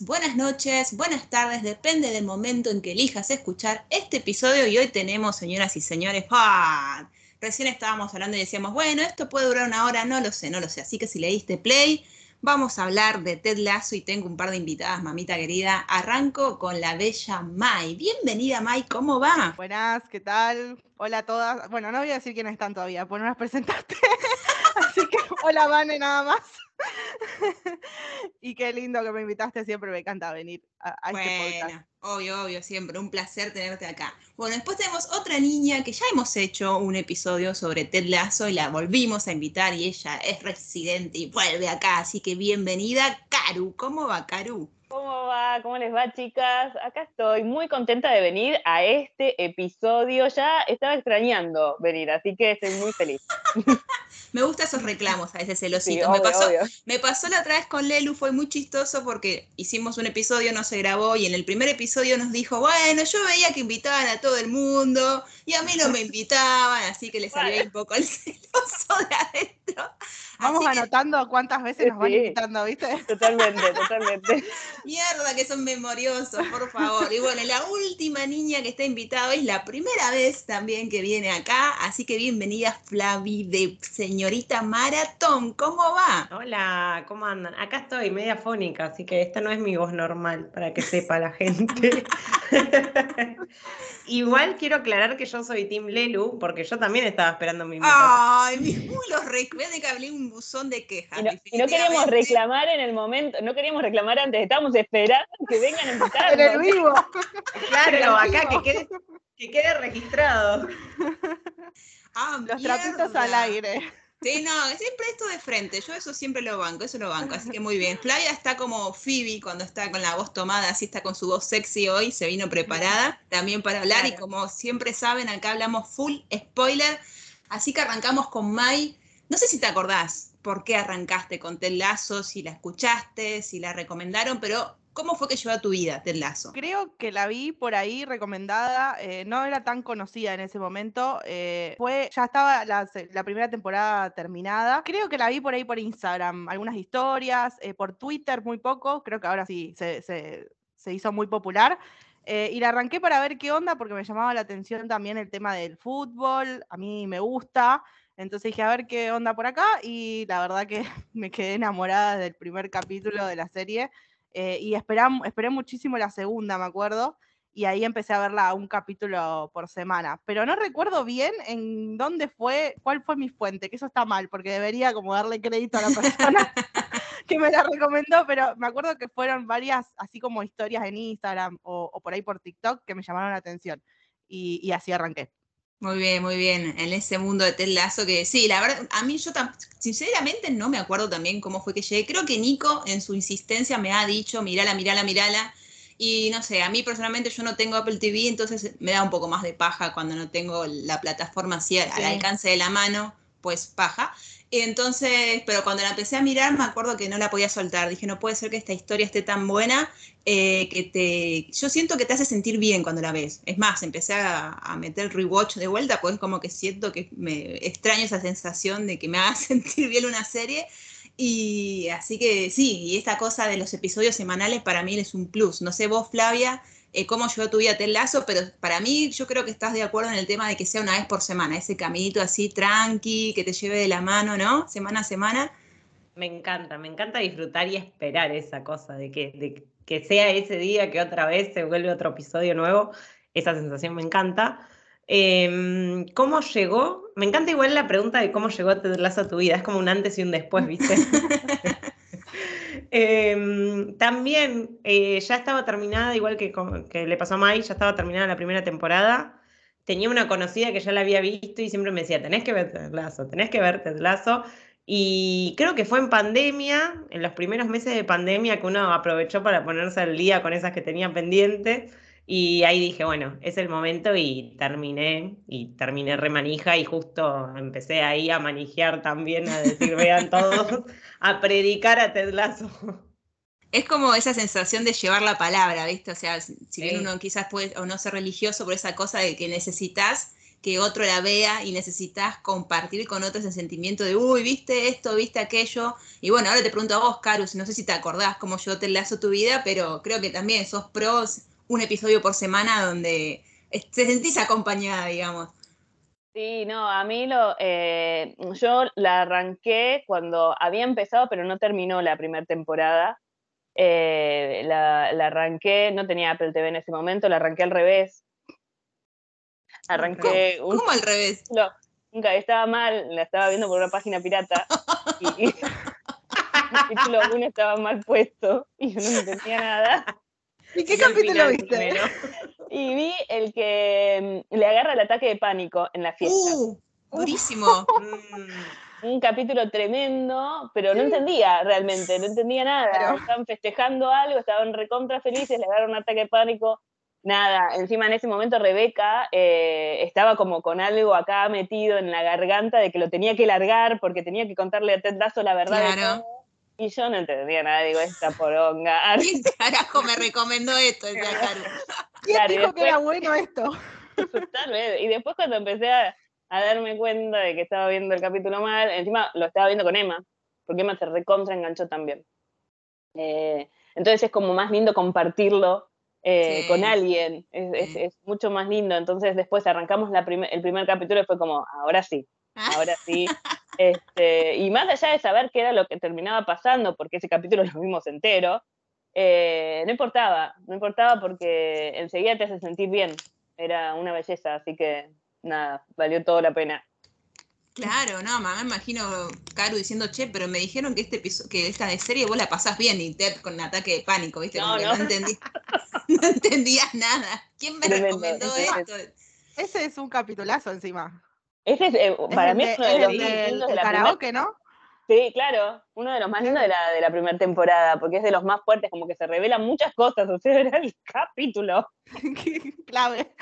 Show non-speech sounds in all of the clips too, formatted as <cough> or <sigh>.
buenas noches, buenas tardes, depende del momento en que elijas escuchar este episodio y hoy tenemos, señoras y señores, ¡ah! recién estábamos hablando y decíamos, bueno, esto puede durar una hora, no lo sé, no lo sé, así que si le diste play, vamos a hablar de Ted Lasso y tengo un par de invitadas, mamita querida. Arranco con la bella Mai. Bienvenida Mai, ¿cómo va? Buenas, ¿qué tal? Hola a todas. Bueno, no voy a decir quiénes están todavía, pues no las presentaste. <laughs> así que hola Vane nada más. <laughs> y qué lindo que me invitaste, siempre me encanta venir a, este podcast. Obvio, obvio, siempre, un placer tenerte acá. Bueno, después tenemos otra niña que ya hemos hecho un episodio sobre Ted Lasso y la volvimos a invitar y ella es residente y vuelve acá, así que bienvenida, Karu. ¿Cómo va, Karu? ¿Cómo va? ¿Cómo les va, chicas? Acá estoy muy contenta de venir a este episodio. Ya estaba extrañando venir, así que estoy muy feliz. <laughs> me gustan esos reclamos, a veces celositos. me, pasó, me pasó la otra vez con Lelu, fue muy chistoso porque hicimos un episodio, no se grabó, y en el primer episodio nos dijo, bueno, yo veía que invitaban a todo el mundo y a mí no me <laughs> invitaban, así que le salió un poco el <laughs> celoso de adentro. Vamos anotando cuántas veces nos van invitando, ¿viste? <laughs> Totalmente, totalmente. <laughs> Mierda, que son memoriosos, por favor. Y bueno, la última niña que está invitada es la primera vez también que viene acá, así que bienvenida Flavi de Señorita Maratón. ¿Cómo va? Hola, ¿cómo andan? Acá estoy, media fónica, así que esta no es mi voz normal, para que sepa la gente. <laughs> Igual quiero aclarar que yo soy Tim Lelu, porque yo también estaba esperando mi invitación. Ay, mis los recuerden que hablé un buzón de quejas. Y no, queríamos reclamar en el momento, no queríamos reclamar antes, estábamos esperando que vengan a invitarnos. <laughs> En el vivo. Claro, acá que quede, que quede registrado. Ah, Los trapitos al aire. Sí, no, siempre esto de frente, yo eso siempre lo banco, eso lo banco, así que muy bien. Flavia está como Phoebe cuando está con la voz tomada, así está con su voz sexy hoy, se vino preparada también para hablar y como siempre saben, acá hablamos full spoiler, así que arrancamos con Mai. No sé si te acordás por qué arrancaste con Tel Lazo, si la escuchaste, si la recomendaron, pero ¿Cómo fue que llevó a tu vida Ted Lazo? Creo que la vi por ahí recomendada, eh, no era tan conocida en ese momento, eh, fue, ya estaba la, primera temporada terminada, creo que la vi por ahí por Instagram, algunas historias, eh, por Twitter muy poco, creo que ahora sí se, hizo muy popular. y la arranqué para ver qué onda porque me llamaba la atención también el tema del fútbol, a mí me gusta, entonces dije a ver qué onda por acá y la verdad que <laughs> me quedé enamorada del primer capítulo de la serie eh, y esperé muchísimo la segunda, me acuerdo, y ahí empecé a verla un capítulo por semana. Pero no recuerdo bien en dónde fue, cuál fue mi fuente, que eso está mal, porque debería como darle crédito a la persona <laughs> <laughs> que me la recomendó, pero me acuerdo que fueron varias, así como historias en Instagram o, por ahí por TikTok, que me llamaron la atención. Y, así arranqué. Muy bien, muy bien. En ese mundo de Ted Lazo que sí, la verdad, a mí yo sinceramente no me acuerdo también cómo fue que llegué. Creo que Nico en su insistencia me ha dicho, mirala, mirala, mirala. Y no sé, a mí personalmente yo no tengo Apple TV, entonces me da un poco más de paja cuando no tengo la plataforma así al alcance de la mano, pues paja. Entonces, pero cuando la empecé a mirar, me acuerdo que no la podía soltar. Dije, no puede ser que esta historia esté tan buena eh, que te. Yo siento que te hace sentir bien cuando la ves. Es más, empecé a, meter rewatch de vuelta, pues como que siento que me extraño esa sensación de que me <laughs> haga sentir bien una serie. Y así que sí, y esta cosa de los episodios semanales para mí es un plus. No sé vos, Flavia, eh, cómo llevó tu vida Ted Lazo, pero para mí yo creo que estás de acuerdo en el tema de que sea una vez por semana, ese caminito así tranqui, que te lleve de la mano, ¿no? Semana a semana. Me encanta, me encanta disfrutar y esperar esa cosa de que, de que sea ese día que otra vez se vuelve otro episodio nuevo. Esa sensación me encanta. Em, ¿Cómo llegó? Me encanta igual la pregunta de cómo llegó Ted Lazo a tu vida. Es como un antes y un después, ¿viste? <laughs> Em, también eh, ya estaba terminada, igual que, que, le pasó a Mai, ya estaba terminada la primera temporada. Tenía una conocida que ya la había visto y siempre me decía, tenés que ver Ted Lazo, tenés que ver Ted Lazo. Y creo que fue en pandemia, en los primeros meses de pandemia, que uno aprovechó para ponerse al día con esas que tenía pendientes. Y ahí dije, bueno, es el momento y terminé, y terminé remanija y justo empecé ahí a manijear también, a decir, vean todos, <laughs> a predicar a Ted Lasso. Es como esa sensación de llevar la palabra, ¿viste? O sea, si bien uno quizás puede o no ser religioso por esa cosa de que necesitas que otro la vea y necesitas compartir con otros el sentimiento de, uy, viste esto, viste aquello. Y bueno, ahora te pregunto a vos, Carus, no sé si te acordás cómo yo te enlazo tu vida, pero creo que también sos pros un episodio por semana donde te sentís acompañada, digamos. Sí, no, a mí lo, eh, yo la arranqué cuando había empezado, pero no terminó la primera temporada. Eh, la, arranqué, no tenía Apple TV en ese momento, la arranqué al revés. Arranqué ¿Cómo, al revés? No, nunca, estaba mal, la estaba viendo por una página pirata. y, <laughs> el título 1 estaba mal puesto y yo no entendía nada. ¿Y qué capítulo viste? <laughs> Y vi el que mm, le agarra el ataque de pánico en la fiesta. Uh, <laughs> durísimo. Mm, un capítulo tremendo, pero no entendía realmente, no entendía nada. Estaban festejando algo, estaban recontra felices, le agarra un ataque de pánico. Nada, encima en ese momento Rebeca eh, estaba como con algo acá metido en la garganta de que lo tenía que largar porque tenía que contarle a Ted Lasso la verdad. Claro. Y yo no entendía nada, digo, esta poronga. <laughs> ¿Quién carajo me recomendó esto? Decía Caru. ¿Quién dijo que era bueno esto? <laughs> Tal vez. Y después cuando empecé a, darme cuenta de que estaba viendo el capítulo mal, encima lo estaba viendo con Emma, porque Emma se recontra enganchó también. Eh, entonces es como más lindo compartirlo eh, con alguien, es, mucho más lindo. Entonces después arrancamos la el primer capítulo y fue como, ahora sí, ahora sí. <laughs> Este, y más allá de saber qué era lo que terminaba pasando, porque ese capítulo <laughs> lo vimos entero, eh, no importaba, no importaba porque enseguida te hace sentir bien. Era una belleza, así que nada, valió toda la pena. Claro, no, me imagino Caru diciendo, che, pero me dijeron que este que esta de serie vos la pasás bien y Ted con un ataque de pánico, ¿viste? No, no. no, <laughs> entendías nada. ¿Quién me recomendó esto? Ese es un capitulazo encima. Ese es, eh, para mí es uno de los más lindos de la karaoke, ¿no? Sí, claro, uno de los más lindos de la, de la primera temporada, porque es de los más fuertes, como que se revelan muchas cosas, o sea, <laughs> era el capítulo. <laughs> clave.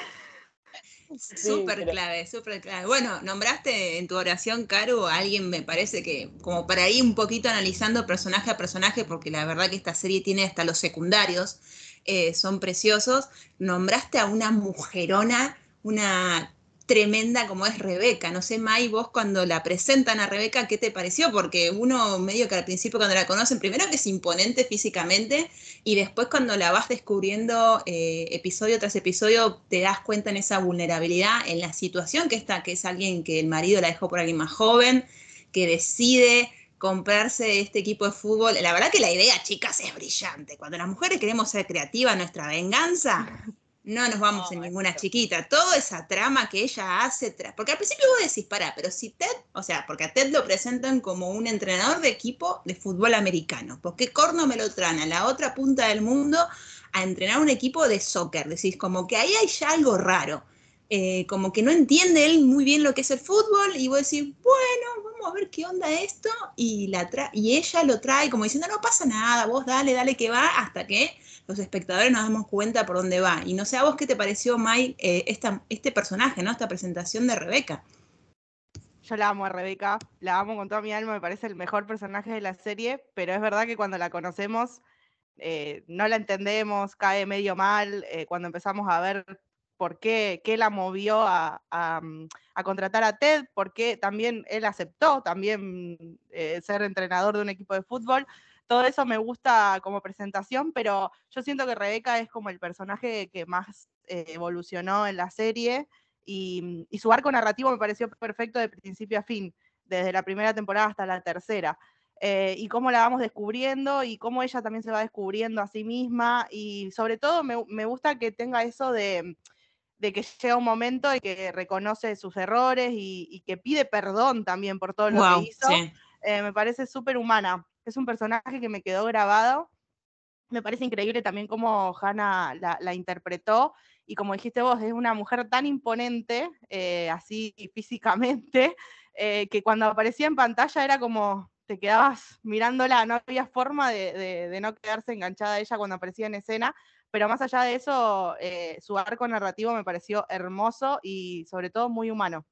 Súper clave, súper clave. Bueno, nombraste en tu oración, Caro, a alguien me parece que, como para ir un poquito analizando personaje a personaje, porque la verdad que esta serie tiene hasta los secundarios, eh, son preciosos, nombraste a una mujerona, una tremenda como es Rebeca. No sé, May, vos cuando la presentan a Rebeca, ¿qué te pareció? Porque uno medio que al principio cuando la conocen, primero que es imponente físicamente y después cuando la vas descubriendo eh, episodio tras episodio, te das cuenta en esa vulnerabilidad, en la situación que está, que es alguien que el marido la dejó por alguien más joven, que decide comprarse este equipo de fútbol. La verdad que la idea, chicas, es brillante. Cuando las mujeres queremos ser creativas, nuestra venganza, <laughs> no nos vamos en ninguna chiquita. Toda esa trama que ella hace, porque al principio vos decís, pará, pero si Ted, o sea, porque a Ted lo presentan como un entrenador de equipo de fútbol americano, ¿por qué corno me lo traen a la otra punta del mundo a entrenar un equipo de soccer? Decís, como que ahí hay ya algo raro. Eh, como que no entiende él muy bien lo que es el fútbol y vos decís, bueno, vamos a ver qué onda esto y, la y ella lo trae como diciendo, no pasa nada, vos dale, dale que va, hasta que los espectadores nos damos cuenta por dónde va. Y no sé a vos qué te pareció, Mai, eh, este personaje, ¿no? Esta presentación de Rebeca. Yo la amo a Rebeca, la amo con toda mi alma, me parece el mejor personaje de la serie, pero es verdad que cuando la conocemos eh, no la entendemos, cae medio mal, eh, cuando empezamos a ver por qué, la movió a, a, mm, contratar a Ted, por qué también él aceptó también ser entrenador de un equipo de fútbol, todo eso me gusta como presentación, pero yo siento que Rebeca es como el personaje que más eh, evolucionó en la serie y, su arco narrativo me pareció perfecto de principio a fin, desde la primera temporada hasta la tercera. Eh, y cómo la vamos descubriendo y cómo ella también se va descubriendo a sí misma y sobre todo me, gusta que tenga eso de, que llega un momento y que reconoce sus errores y, que pide perdón también por todo lo que hizo. Eh, me parece súper humana es un personaje que me quedó grabado. Me parece increíble también cómo Hannah la, interpretó y como dijiste vos, es una mujer tan imponente, eh, así <laughs> físicamente, eh, que cuando aparecía en pantalla era como te quedabas mirándola, no había forma de, no quedarse enganchada a ella cuando aparecía en escena, pero más allá de eso, eh, su arco narrativo me pareció hermoso y sobre todo muy humano.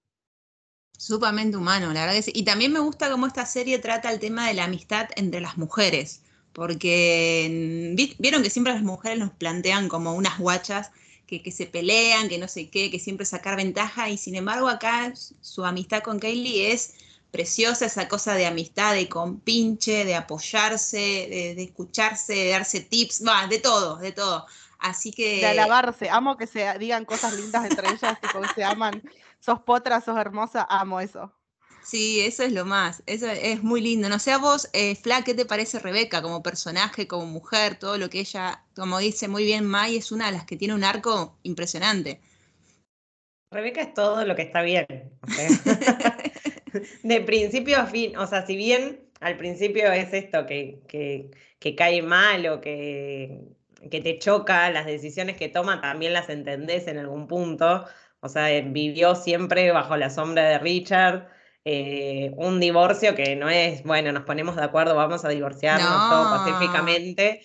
Sumamente humano, la verdad. Y también me gusta cómo esta serie trata el tema de la amistad entre las mujeres, porque vieron que siempre las mujeres nos plantean como unas guachas que, que, se pelean, que no sé qué, que siempre sacar ventaja, y sin embargo acá su amistad con Kaylee es preciosa, esa cosa de amistad, de compinche, de apoyarse, de, de escucharse, de darse tips, va, de todo, de todo. Así que... De alabarse, amo que se digan cosas lindas entre ellas, que se aman, sos potra, sos hermosa, amo eso. Sí, eso es lo más, eso es muy lindo. No sé a vos, eh, Fla, ¿qué te parece Rebeca como personaje, como mujer, todo lo que ella, como dice muy bien Mai, es una de las que tiene un arco impresionante. Rebeca es todo lo que está bien. <laughs> <laughs> de principio a fin, o sea, si bien al principio es esto que, que, que cae mal o que, que te choca, las decisiones que toma también las entendés en algún punto. O sea, vivió siempre bajo la sombra de Richard eh, un divorcio que no es, bueno, nos ponemos de acuerdo, vamos a divorciarnos todo pacíficamente,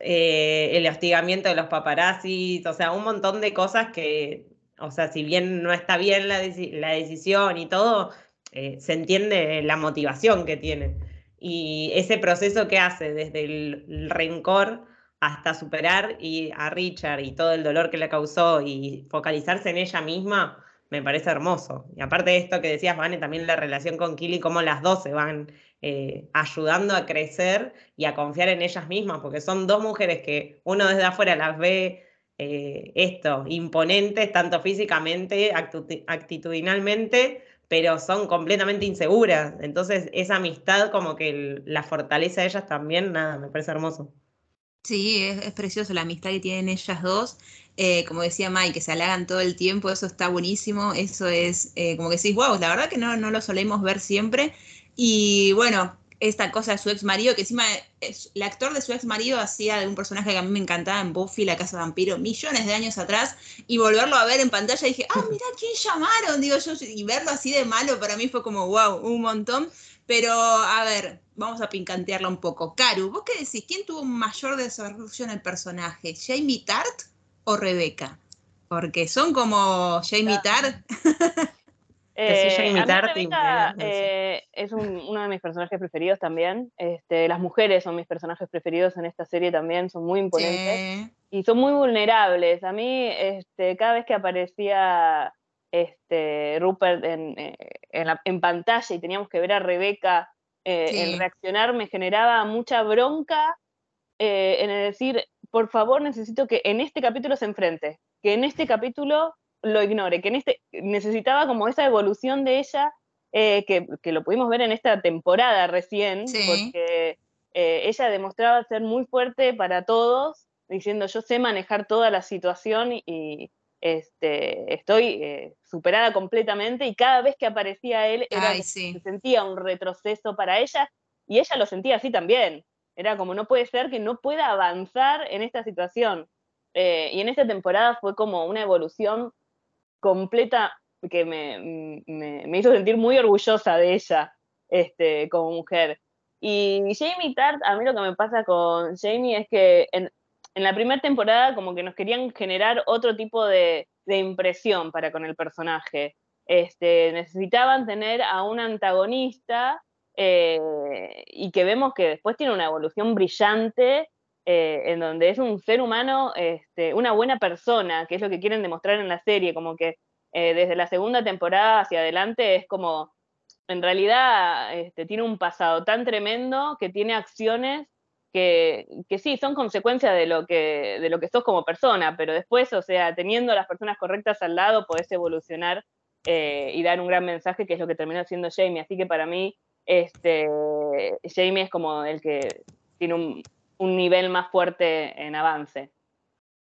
eh, el hostigamiento de los paparazzis, o sea, un montón de cosas que, o sea, si bien no está bien la, la decisión y todo, eh, se entiende la motivación que tiene. Y ese proceso que hace desde el rencor hasta superar y a Richard y todo el dolor que le causó y focalizarse en ella misma, me parece hermoso. Y aparte de esto que decías, Vane, también la relación con Kili, cómo las dos se van eh, ayudando a crecer y a confiar en ellas mismas, porque son dos mujeres que uno desde afuera las ve eh, esto, imponentes, tanto físicamente, actitudinalmente, pero son completamente inseguras. Entonces, esa amistad como que la fortaleza de ellas también, nada, me parece hermoso. Sí, es, precioso la amistad que tienen ellas dos. Eh, como decía Mike, que se halagan todo el tiempo, eso está buenísimo. Eso es eh, como que decís, wow, la verdad que no, no lo solemos ver siempre. Y bueno, esta cosa de su ex marido, que encima es, el actor de su ex marido hacía de un personaje que a mí me encantaba en Buffy, La Casa Vampiro, millones de años atrás, y volverlo a ver en pantalla dije, ah, mira quién llamaron, digo yo, y verlo así de malo para mí fue como, wow, un montón. Pero, a ver, vamos a pincantearla un poco. Caru, ¿vos qué decís? ¿Quién tuvo mayor desarrollo en el personaje? ¿Jamie Tart o Rebeca? Porque son como Jamie Tart. <laughs> Eh, Jamie Tart Rebeca, eh, es uno de mis personajes preferidos también. Este, las mujeres son mis personajes preferidos en esta serie también, son muy imponentes y son muy vulnerables. A mí, este, cada vez que aparecía este, Rupert eh, en, pantalla y teníamos que ver a Rebeca eh, en reaccionar, me generaba mucha bronca eh, en el decir, por favor, necesito que en este capítulo se enfrente, que en este capítulo lo ignore, que en este necesitaba como esa evolución de ella, que, lo pudimos ver en esta temporada recién, porque ella demostraba ser muy fuerte para todos, diciendo yo sé manejar toda la situación y, este, estoy eh, superada completamente y cada vez que aparecía él era, se sentía un retroceso para ella y ella lo sentía así también. Era como no puede ser que no pueda avanzar en esta situación. Eh, y en esta temporada fue como una evolución completa que me, me, hizo sentir muy orgullosa de ella este, como mujer. Y Jamie Tart, a mí lo que me pasa con Jamie es que en, en la primera temporada como que nos querían generar otro tipo de, impresión para con el personaje. Este, necesitaban tener a un antagonista eh, y que vemos que después tiene una evolución brillante eh, en donde es un ser humano, este, una buena persona, que es lo que quieren demostrar en la serie, como que eh, desde la segunda temporada hacia adelante es como, en realidad este, tiene un pasado tan tremendo que tiene acciones que, sí, son consecuencia de lo, que, de lo que sos como persona, pero después, o sea, teniendo a las personas correctas al lado, podés evolucionar eh, y dar un gran mensaje, que es lo que terminó haciendo Jamie. Así que para mí, este, Jamie es como el que tiene un, nivel más fuerte en avance.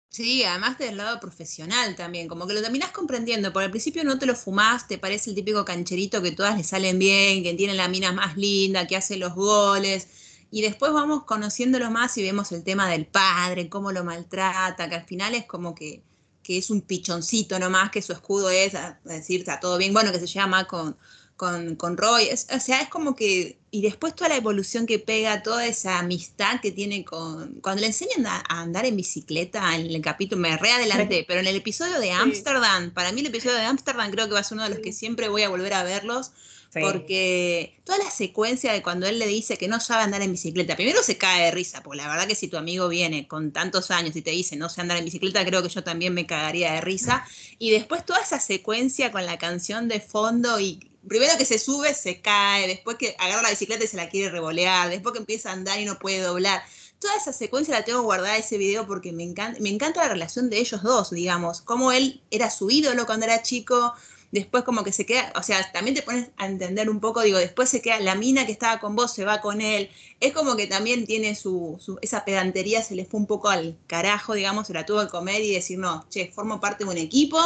Sí, además del lado profesional también, como que lo terminás comprendiendo. Por el principio no te lo fumás, te parece el típico cancherito que todas le salen bien, que tiene la mina más linda, que hace los goles y después vamos conociéndolo más y vemos el tema del padre, cómo lo maltrata, que al final es como que, que es un pichoncito nomás, que su escudo es decir, está todo bien, bueno, que se llama con, con, con Roy. Es- o sea, es como que. Y después toda la evolución que pega, toda esa amistad que tiene con. Cuando le enseñan a, a andar en bicicleta en el capítulo, me readelanté, pero en el episodio de Ámsterdam, para mí el episodio de Ámsterdam creo que va a ser uno de los que siempre voy a volver a verlos. Sí. Porque toda la secuencia de cuando él le dice que no sabe andar en bicicleta, primero se cae de risa, porque la verdad que si tu amigo viene con tantos años y te dice no sé andar en bicicleta, creo que yo también me cagaría de risa. <laughs> Y después toda esa secuencia con la canción de fondo y primero que se sube, se cae, después que agarra la bicicleta y se la quiere revolear, después que empieza a andar y no puede doblar. Toda esa secuencia la tengo guardada ese video porque me encanta, me encanta la relación de ellos dos, digamos, cómo él era su ídolo cuando era chico, después como que se queda, o sea, también te pones a entender un poco, digo, después se queda, la mina que estaba con vos se va con él, es como que también tiene su, su- esa pedantería, se le fue un poco al carajo, digamos, se la tuvo que comer y decir, no, che, formo parte de un equipo,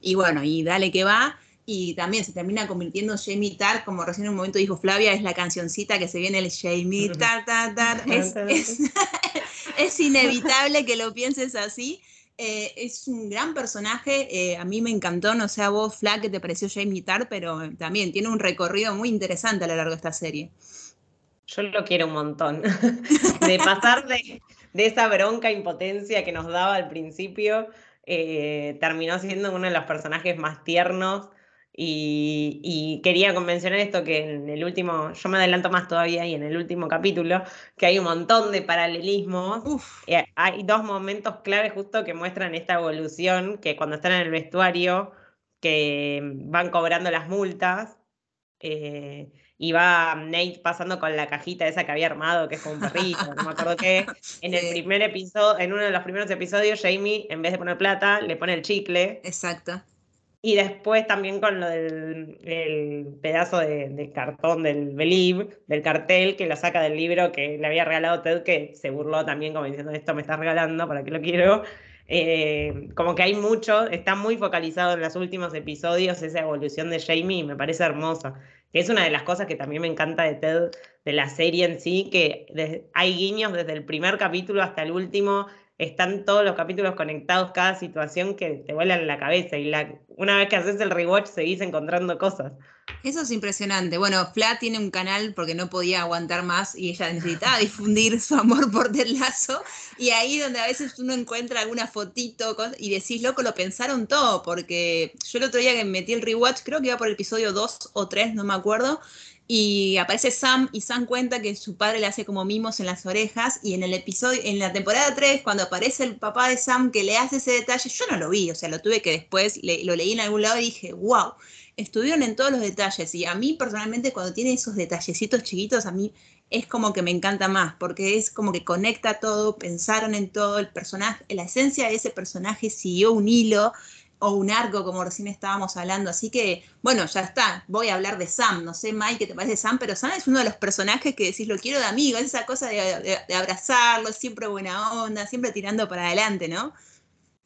y bueno, y dale que va, y también se termina convirtiendo en Jamie Tart, como recién en un momento dijo Flavia, es la cancioncita que se viene el Jamie <laughs> Tart, Tart, Tart, es, es, <laughs> es inevitable que lo pienses así, eh, es un gran personaje, eh, a mí me encantó, no sé a vos, Flack, que te pareció Jamie Tart, pero también tiene un recorrido muy interesante a lo largo de esta serie. Yo lo quiero un montón. <laughs> de pasar de, esa bronca impotencia que nos daba al principio, eh, terminó siendo uno de los personajes más tiernos. Y, y quería mencionar esto que en el último, yo me adelanto más todavía, y en el último capítulo, que hay un montón de paralelismos. Uf, Eh, hay dos momentos claves justo que muestran esta evolución, que cuando están en el vestuario, que van cobrando las multas, eh, y va Nate pasando con la cajita esa que había armado, que es como un perrito, no me acuerdo qué. <laughs> En el primer episodio, en uno de los primeros episodios, Jamie, en vez de poner plata, le pone el chicle. exacto. Y después también con lo del el pedazo de, cartón del Believe, del cartel, que lo saca del libro que le había regalado Ted, que se burló también como diciendo, esto me estás regalando, ¿para qué lo quiero? Eh, como que hay mucho, está muy focalizado en los últimos episodios esa evolución de Jamie me parece hermosa. Que es una de las cosas que también me encanta de Ted, de la serie en sí, que hay guiños desde el primer capítulo hasta el último, están todos los capítulos conectados, cada situación que te vuelan la cabeza y la, una vez que haces el rewatch seguís encontrando cosas. Eso es impresionante. Bueno, Fla tiene un canal porque no podía aguantar más y ella necesitaba difundir su amor por Ted Lasso. Y ahí donde a veces uno encuentra alguna fotito y decís, loco, lo pensaron todo. Porque yo el otro día que metí el rewatch, creo que iba por el episodio 2 o 3, no me acuerdo. Y aparece Sam y Sam cuenta que su padre le hace como mimos en las orejas. Y en el episodio, en la temporada 3, cuando aparece el papá de Sam que le hace ese detalle, yo no lo vi. O sea, lo tuve que después, le- lo leí en algún lado y dije, wow estuvieron en todos los detalles y a mí personalmente cuando tiene esos detallecitos chiquitos a mí es como que me encanta más porque es como que conecta todo, pensaron en todo, el personaje, la esencia de ese personaje siguió un hilo o un arco como recién estábamos hablando, así que bueno, ya está, voy a hablar de Sam, no sé Mike qué te parece Sam, pero Sam es uno de los personajes que decís lo quiero de amigo, es esa cosa de, abrazarlo, siempre buena onda, siempre tirando para adelante, ¿no?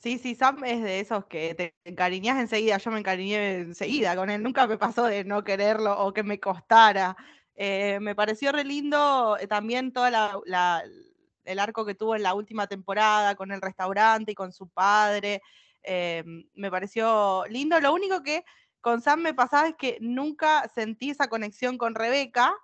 Sí, sí, Sam es de esos que te encariñas enseguida. Yo me encariñé enseguida con él. Nunca me pasó de no quererlo o que me costara. Eh, me pareció re lindo eh, también todo el arco que tuvo en la última temporada con el restaurante y con su padre. Eh, me pareció lindo. Lo único que con Sam me pasaba es que nunca sentí esa conexión con Rebeca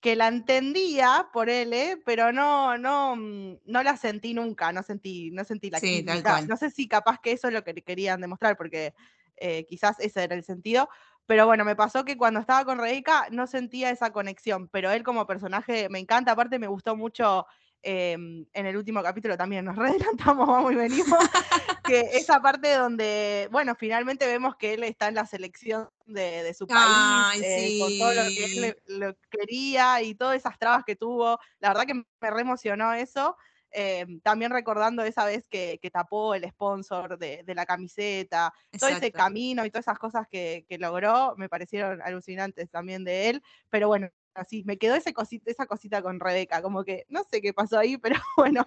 que la entendía por él, ¿eh? pero no, no, mm, no la sentí nunca, no sentí, no sentí la Sí. No sé si capaz que eso es lo que querían demostrar, porque eh, quizás ese era el sentido. Pero bueno, me pasó que cuando estaba con Rebeca no sentía esa conexión, pero él como personaje me encanta, aparte me gustó mucho eh, en el último capítulo también, nos <laughs> readelantamos, vamos y venimos, <laughs> que esa parte donde, bueno, finalmente vemos que él está en la selección de, de su país, Ay, eh, con todo lo que él sí. le- lo quería y todas esas trabas que tuvo. La verdad que me re emocionó eso. eh, también recordando esa vez que, que tapó el sponsor de, de la camiseta, todo ese Exacto. camino y todas esas cosas que, que logró me parecieron alucinantes también de él. Pero bueno, así me quedó ese cosita, esa cosita con Rebeca, como que no sé qué pasó ahí, <laughs> pero bueno,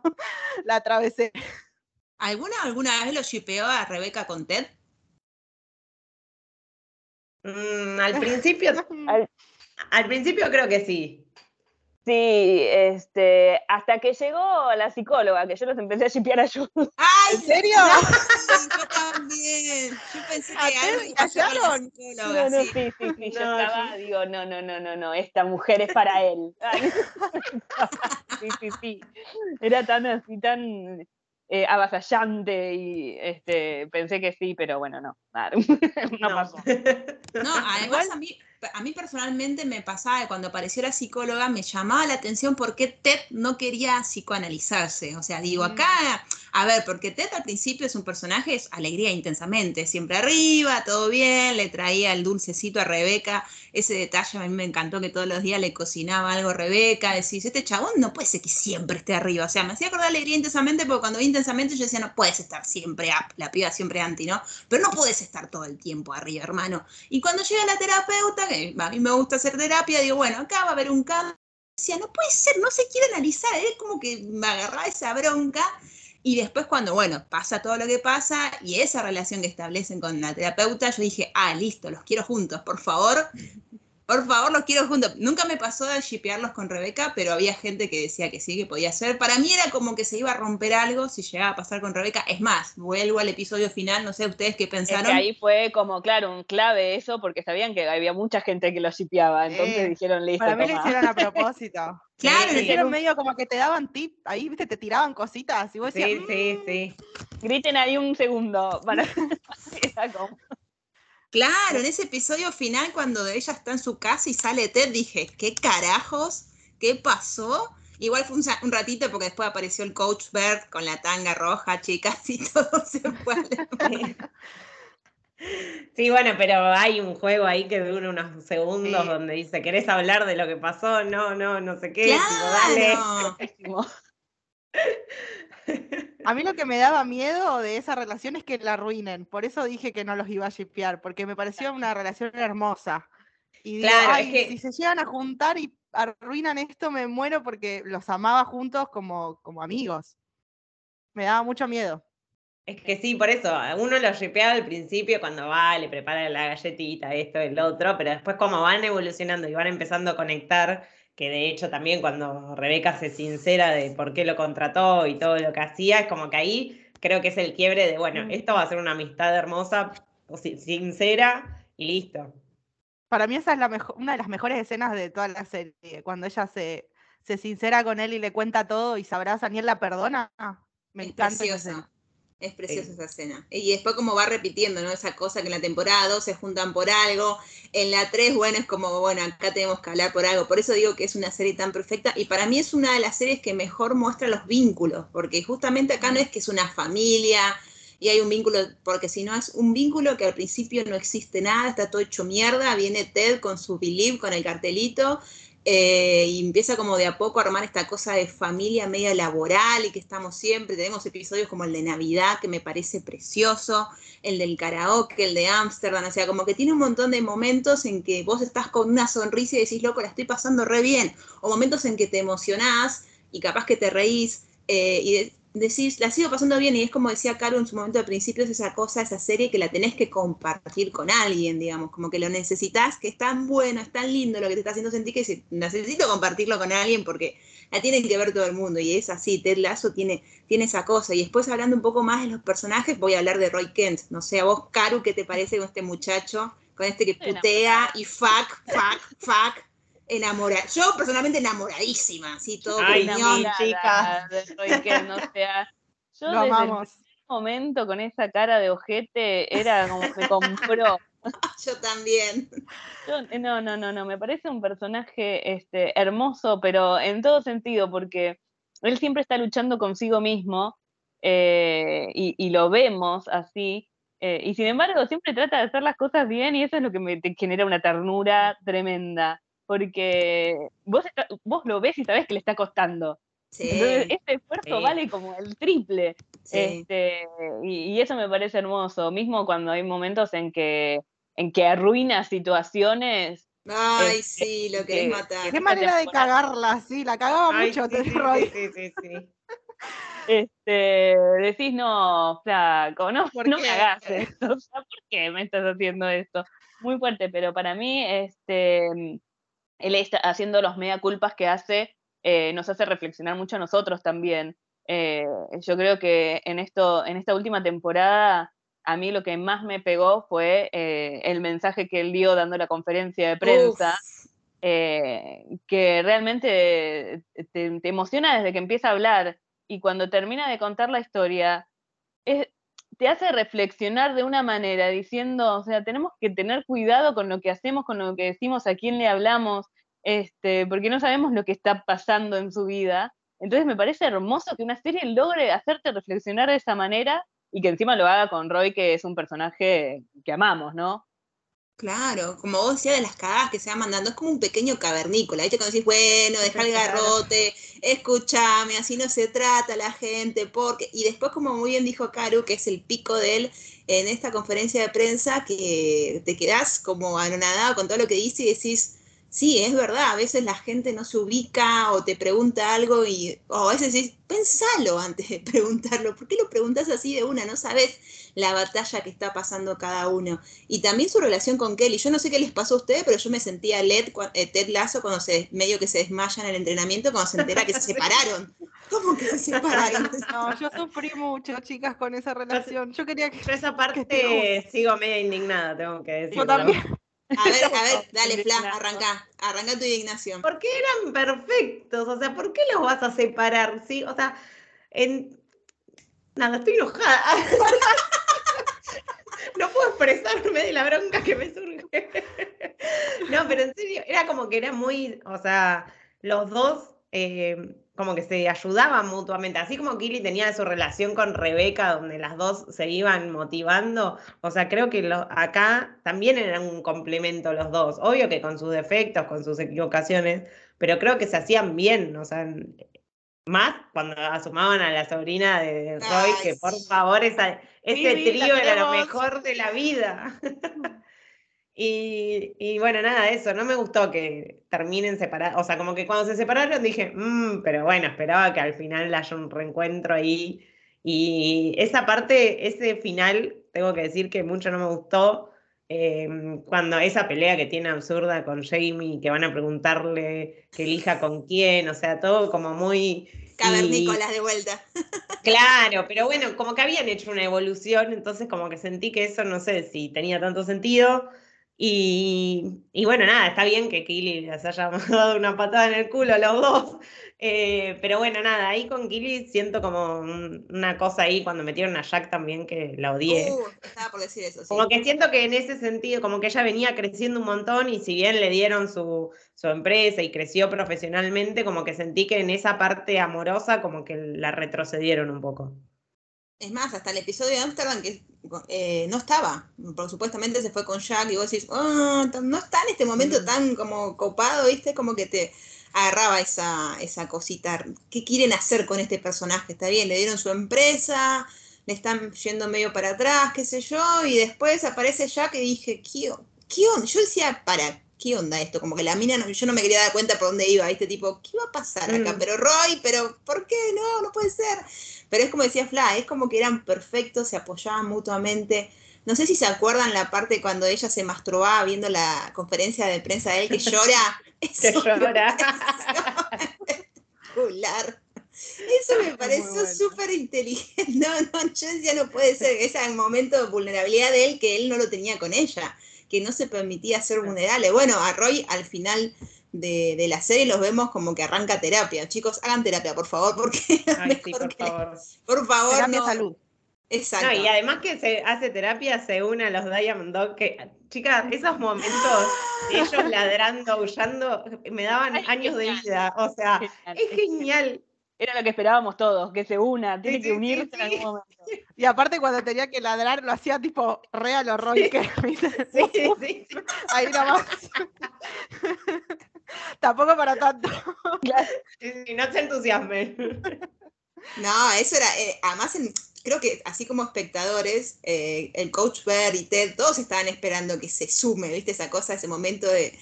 la atravesé. ¿Alguna, ¿Alguna vez lo shipeó a Rebeca con Ted? Mm, al principio, <laughs> Al- al principio creo que sí. Sí, este, hasta que llegó la psicóloga, que yo los empecé a shipear a ellos. ¡Ay! <laughs> ¿En serio? sí, <laughs> yo también. Yo pensé ¿A que Ted algo iba a ser con la callaron? psicóloga, No, no, sí. sí, sí, sí, yo <laughs> No, estaba, digo, no, no, no, no, no, esta mujer es para él. Ay, sí, sí, sí. Era tan así, tan eh, avasallante y este, pensé que sí, pero bueno, no, nada, no, No. pasó. No, además a mí, a mí personalmente me pasaba que cuando apareció la psicóloga me llamaba la atención por qué Ted no quería psicoanalizarse. O sea, digo, Mm. acá, a ver, porque Ted al principio es un personaje, es alegría intensamente, siempre arriba, todo bien, le traía el dulcecito a Rebeca, ese detalle a mí me encantó que todos los días le cocinaba algo a Rebeca, decís, este chabón no puede ser que siempre esté arriba. O sea, me hacía acordar alegría intensamente porque cuando vi intensamente yo decía, no puedes estar siempre up, la piba siempre anti, ¿no? Pero no puedes estar todo el tiempo arriba, hermano. Y cuando llega la terapeuta, a mí me gusta hacer terapia, digo, bueno, acá va a haber un cambio. Decía, no puede ser, no se quiere analizar, es como que me agarraba esa bronca. Y después cuando, bueno, pasa todo lo que pasa y esa relación que establecen con la terapeuta, yo dije, ah, listo, los quiero juntos, por favor. Por favor, los quiero juntos. Nunca me pasó de shipearlos con Rebeca, pero había gente que decía que sí, que podía ser. Para mí era como que se iba a romper algo si llegaba a pasar con Rebeca. Es más, vuelvo al episodio final, no sé ustedes qué Es pensaron. que ahí fue como, claro, un clave eso, porque sabían que había mucha gente que lo shipeaba, entonces Sí. dijeron, listo, Para mí lo toma". hicieron a <laughs> propósito. Claro, Lo le hicieron medio como que te daban tip, ahí viste, te tiraban cositas y vos decías, Sí, sí, "Mm". sí. Griten ahí un segundo. Para... <laughs> Era como- Claro, en ese episodio final, cuando ella está en su casa y sale Ted, dije, ¿qué carajos? ¿Qué pasó? Igual fue un, ratito porque después apareció el coach Bert con la tanga roja, chicas, <laughs> y todo se fue. al- <laughs> Sí, bueno, pero hay un juego ahí que dura unos segundos Sí. donde dice, ¿querés hablar de lo que pasó? No, no, no sé qué. Digo, dale. <laughs> A mí lo que me daba miedo de esa relación es que la arruinen. Por eso dije que no los iba a shipear, porque me pareció una relación hermosa. Y digo, Claro, es "Ay, que- si se llegan a juntar y arruinan esto, me muero porque los amaba juntos como, como amigos. Me daba mucho miedo. Es que sí, por eso, uno lo shipeaba al principio cuando va, le prepara la galletita, esto, el otro, pero después como van evolucionando y van empezando a conectar, que de hecho también cuando Rebeca se sincera de por qué lo contrató y todo lo que hacía, es como que ahí creo que es el quiebre de, bueno, Mm. esto va a ser una amistad hermosa, sincera y listo. Para mí esa es la mejo- una de las mejores escenas de toda la serie, cuando ella se, se sincera con él y le cuenta todo y se abrazan y él la perdona. Ah, Me es encanta preciosa. Es preciosa Sí. esa escena. Y después como va repitiendo, ¿no? Esa cosa que en la temporada 2 se juntan por algo, en la 3, bueno, es como, bueno, acá tenemos que hablar por algo. Por eso digo que es una serie tan perfecta y para mí es una de las series que mejor muestra los vínculos, porque justamente acá no es que es una familia y hay un vínculo, porque si no es un vínculo que al principio no existe nada, está todo hecho mierda, viene Ted con su believe, con el cartelito, eh, y empieza como de a poco a armar esta cosa de familia media laboral y que estamos siempre, tenemos episodios como el de Navidad que me parece precioso, el del karaoke, el de Ámsterdam, o sea, como que tiene un montón de momentos en que vos estás con una sonrisa y decís, loco, la estoy pasando re bien, o momentos en que te emocionás y capaz que te reís eh, y decís, la sigo pasando bien, y es como decía Caro en su momento al principio, es esa cosa, esa serie que la tenés que compartir con alguien, digamos, como que lo necesitas, que es tan bueno, es tan lindo lo que te está haciendo sentir que necesito compartirlo con alguien porque la tienen que ver todo el mundo, y es así, Ted Lasso tiene, tiene esa cosa, y después hablando un poco más de los personajes, voy a hablar de Roy Kent, no sé, a vos, Caro, ¿qué te parece con este muchacho? Con este que putea y fuck, fuck, fuck, enamora. Yo personalmente enamoradísima, así todo Ay, gruñón. sí, chica. de Roy Kent, o sea, yo Lo desde el amamos. momento con esa cara de ojete era como me compró. <laughs> Yo también. Yo- no, no, no, no, me parece un personaje este, hermoso, pero en todo sentido, porque él siempre está luchando consigo mismo eh, y, y lo vemos así, eh, y sin embargo siempre trata de hacer las cosas bien y eso es lo que me te genera una ternura tremenda, porque vos, está- vos lo ves y sabés que le está costando. Sí, Entonces, este esfuerzo Sí. vale como el triple. sí. Este, y, y eso me parece hermoso, mismo cuando hay momentos en que, en que arruina situaciones. Ay, este, sí, lo que- querés matar. Qué manera de cagarla, sí, la cagaba Ay, mucho, sí, Ted sí, Roy. sí, sí. <laughs> Este, decís, no, flaco, no, ¿Por no me hagas esto. O sea, ¿por qué me estás haciendo esto? Muy fuerte, pero para mí, este, él está haciendo los mea culpas que hace, eh, nos hace reflexionar mucho a nosotros también. Eh, yo creo que en, esto, en esta última temporada, a mí lo que más me pegó fue eh, el mensaje que él dio dando la conferencia de prensa, que realmente te, te, emociona desde que empieza a hablar y cuando termina de contar la historia, es, te hace reflexionar de una manera, diciendo, o sea, tenemos que tener cuidado con lo que hacemos, con lo que decimos, a quién le hablamos, este, porque no sabemos lo que está pasando en su vida. Entonces me parece hermoso que una serie logre hacerte reflexionar de esa manera y que encima lo haga con Roy, que es un personaje que amamos, ¿no? Claro, como vos decías de las cagadas que se van mandando, es como un pequeño cavernícola, ¿viste? Cuando decís, bueno, deja el garrote, escúchame, así no se trata la gente, porque... Y después, como muy bien dijo Karu, que es el pico de él en esta conferencia de prensa, que te quedás como anonadado con todo lo que dice y decís, sí, es verdad, a veces la gente no se ubica o te pregunta algo y o a veces decís, pensalo antes de <laughs> preguntarlo, ¿por qué lo preguntas así de una? No sabes la batalla que está pasando cada uno. Y también su relación con Kelly. Yo no sé qué les pasó a ustedes, pero yo me sentía Led, eh, Ted Lazo cuando se medio que se desmaya en el entrenamiento cuando se entera que se <laughs> <laughs> separaron. ¿Cómo que se separaron? No, yo sufrí mucho, chicas, con esa relación. Yo quería que. Yo esa parte sigo medio indignada, tengo que decir. Yo también. A ver, a ver, <laughs> dale, Fla, arranca, arranca tu indignación. Porque eran perfectos, o sea, ¿por qué los vas a separar? Sí, o sea, en... Nada, estoy enojada. <laughs> no puedo expresarme de la bronca que me surge. <laughs> no, pero en serio, era como que era muy, o sea, los dos eh, como que se ayudaban mutuamente, así como Kili tenía su relación con Rebeca, donde las dos se iban motivando, o sea, creo que acá también eran un complemento los dos, obvio que con sus defectos, con sus equivocaciones, pero creo que se hacían bien, o sea, más cuando asumaban a la sobrina de Roy, que por favor, esa, ese trío era lo mejor de la vida. <laughs> Y, bueno, nada, eso, no me gustó que terminen separados, o sea, como que cuando se separaron dije, mmm, pero bueno, esperaba que al final haya un reencuentro ahí. Y esa parte, ese final, tengo que decir que mucho no me gustó, em, cuando esa pelea que tiene absurda con Jamie, que van a preguntarle que elija con quién, o sea, todo como muy... Cavernícolas de vuelta. <laughs> Claro, pero bueno, como que habían hecho una evolución, entonces como que sentí que eso no sé si tenía tanto sentido. Y, bueno, nada, está bien que Kili les haya <laughs> dado una patada en el culo a los dos. Eh, pero bueno, nada, ahí con Kili siento como una cosa ahí cuando metieron a Jack también que la odié. Uh, estaba por decir eso, Como que siento que en ese sentido, como que ella venía creciendo un montón y si bien le dieron su, su empresa y creció profesionalmente, como que sentí que en esa parte amorosa como que la retrocedieron un poco. Es más, hasta el episodio de Amsterdam que eh, no estaba, porque supuestamente se fue con Jack y vos decís, oh, no está en este momento mm. tan como copado, ¿viste? Como que te agarraba esa, esa cosita. ¿Qué quieren hacer con este personaje? Está bien, le dieron su empresa, le están yendo medio para atrás, qué sé yo, y después aparece Jack y dije, ¿qué, qué onda? Yo decía, para, ¿qué onda esto? Como que la mina, yo no me quería dar cuenta por dónde iba, este tipo, ¿qué va a pasar acá? Mm. Pero Roy, pero ¿por qué? No, no puede ser. Pero es como decía Fla, es como que eran perfectos, se apoyaban mutuamente. No sé si se acuerdan la parte cuando ella se masturbaba viendo la conferencia de prensa de él que llora. <laughs> que llora. Espectacular. Eso me pareció súper inteligente. <laughs> No, no, yo decía, no puede ser. Ese momento de vulnerabilidad de él que él no lo tenía con ella, que no se permitía ser vulnerable. Bueno, a Roy al final de, la serie los vemos como que arranca terapia. Chicos, hagan terapia, por favor, porque <laughs> Ay, sí, por, favor. por favor. Terapia salud. Exacto. y además que se hace terapia, se une a los Diamond Dog, que, chicas, esos momentos, <laughs> ellos ladrando, aullando, me daban años de vida. O sea, es genial. Era lo que esperábamos todos, que se una, tiene que unirse en algún momento. <laughs> Y aparte cuando tenía que ladrar, lo hacía tipo real o Roy, que, <laughs> Sí, sí, <laughs> Ahí nomás. Tampoco para tanto. Y no se entusiasmen. No, eso era, eh, además creo que así como espectadores, eh, el coach Bear y Ted, todos estaban esperando que se sume, ¿viste? Esa cosa, ese momento de,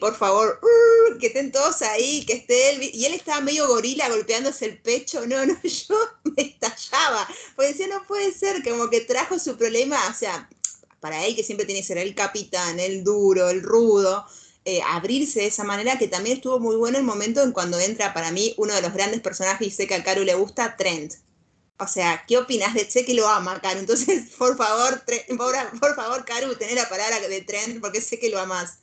por favor, uh, que estén todos ahí, que esté él. Y él estaba medio gorila golpeándose el pecho. No, no, <laughs> yo me estallaba. Porque decía, no puede ser, como que trajo su problema, o sea, para él que siempre tiene que ser el capitán, el duro, el rudo eh, abrirse de esa manera, que también estuvo muy bueno el momento en cuando entra para mí uno de los grandes personajes y sé que a Caru le gusta, Trent. O sea, ¿qué opinas de Sé que lo ama, Caru? Entonces, por favor, por, por, favor, Caru, tener la palabra de Trent porque sé que lo amas.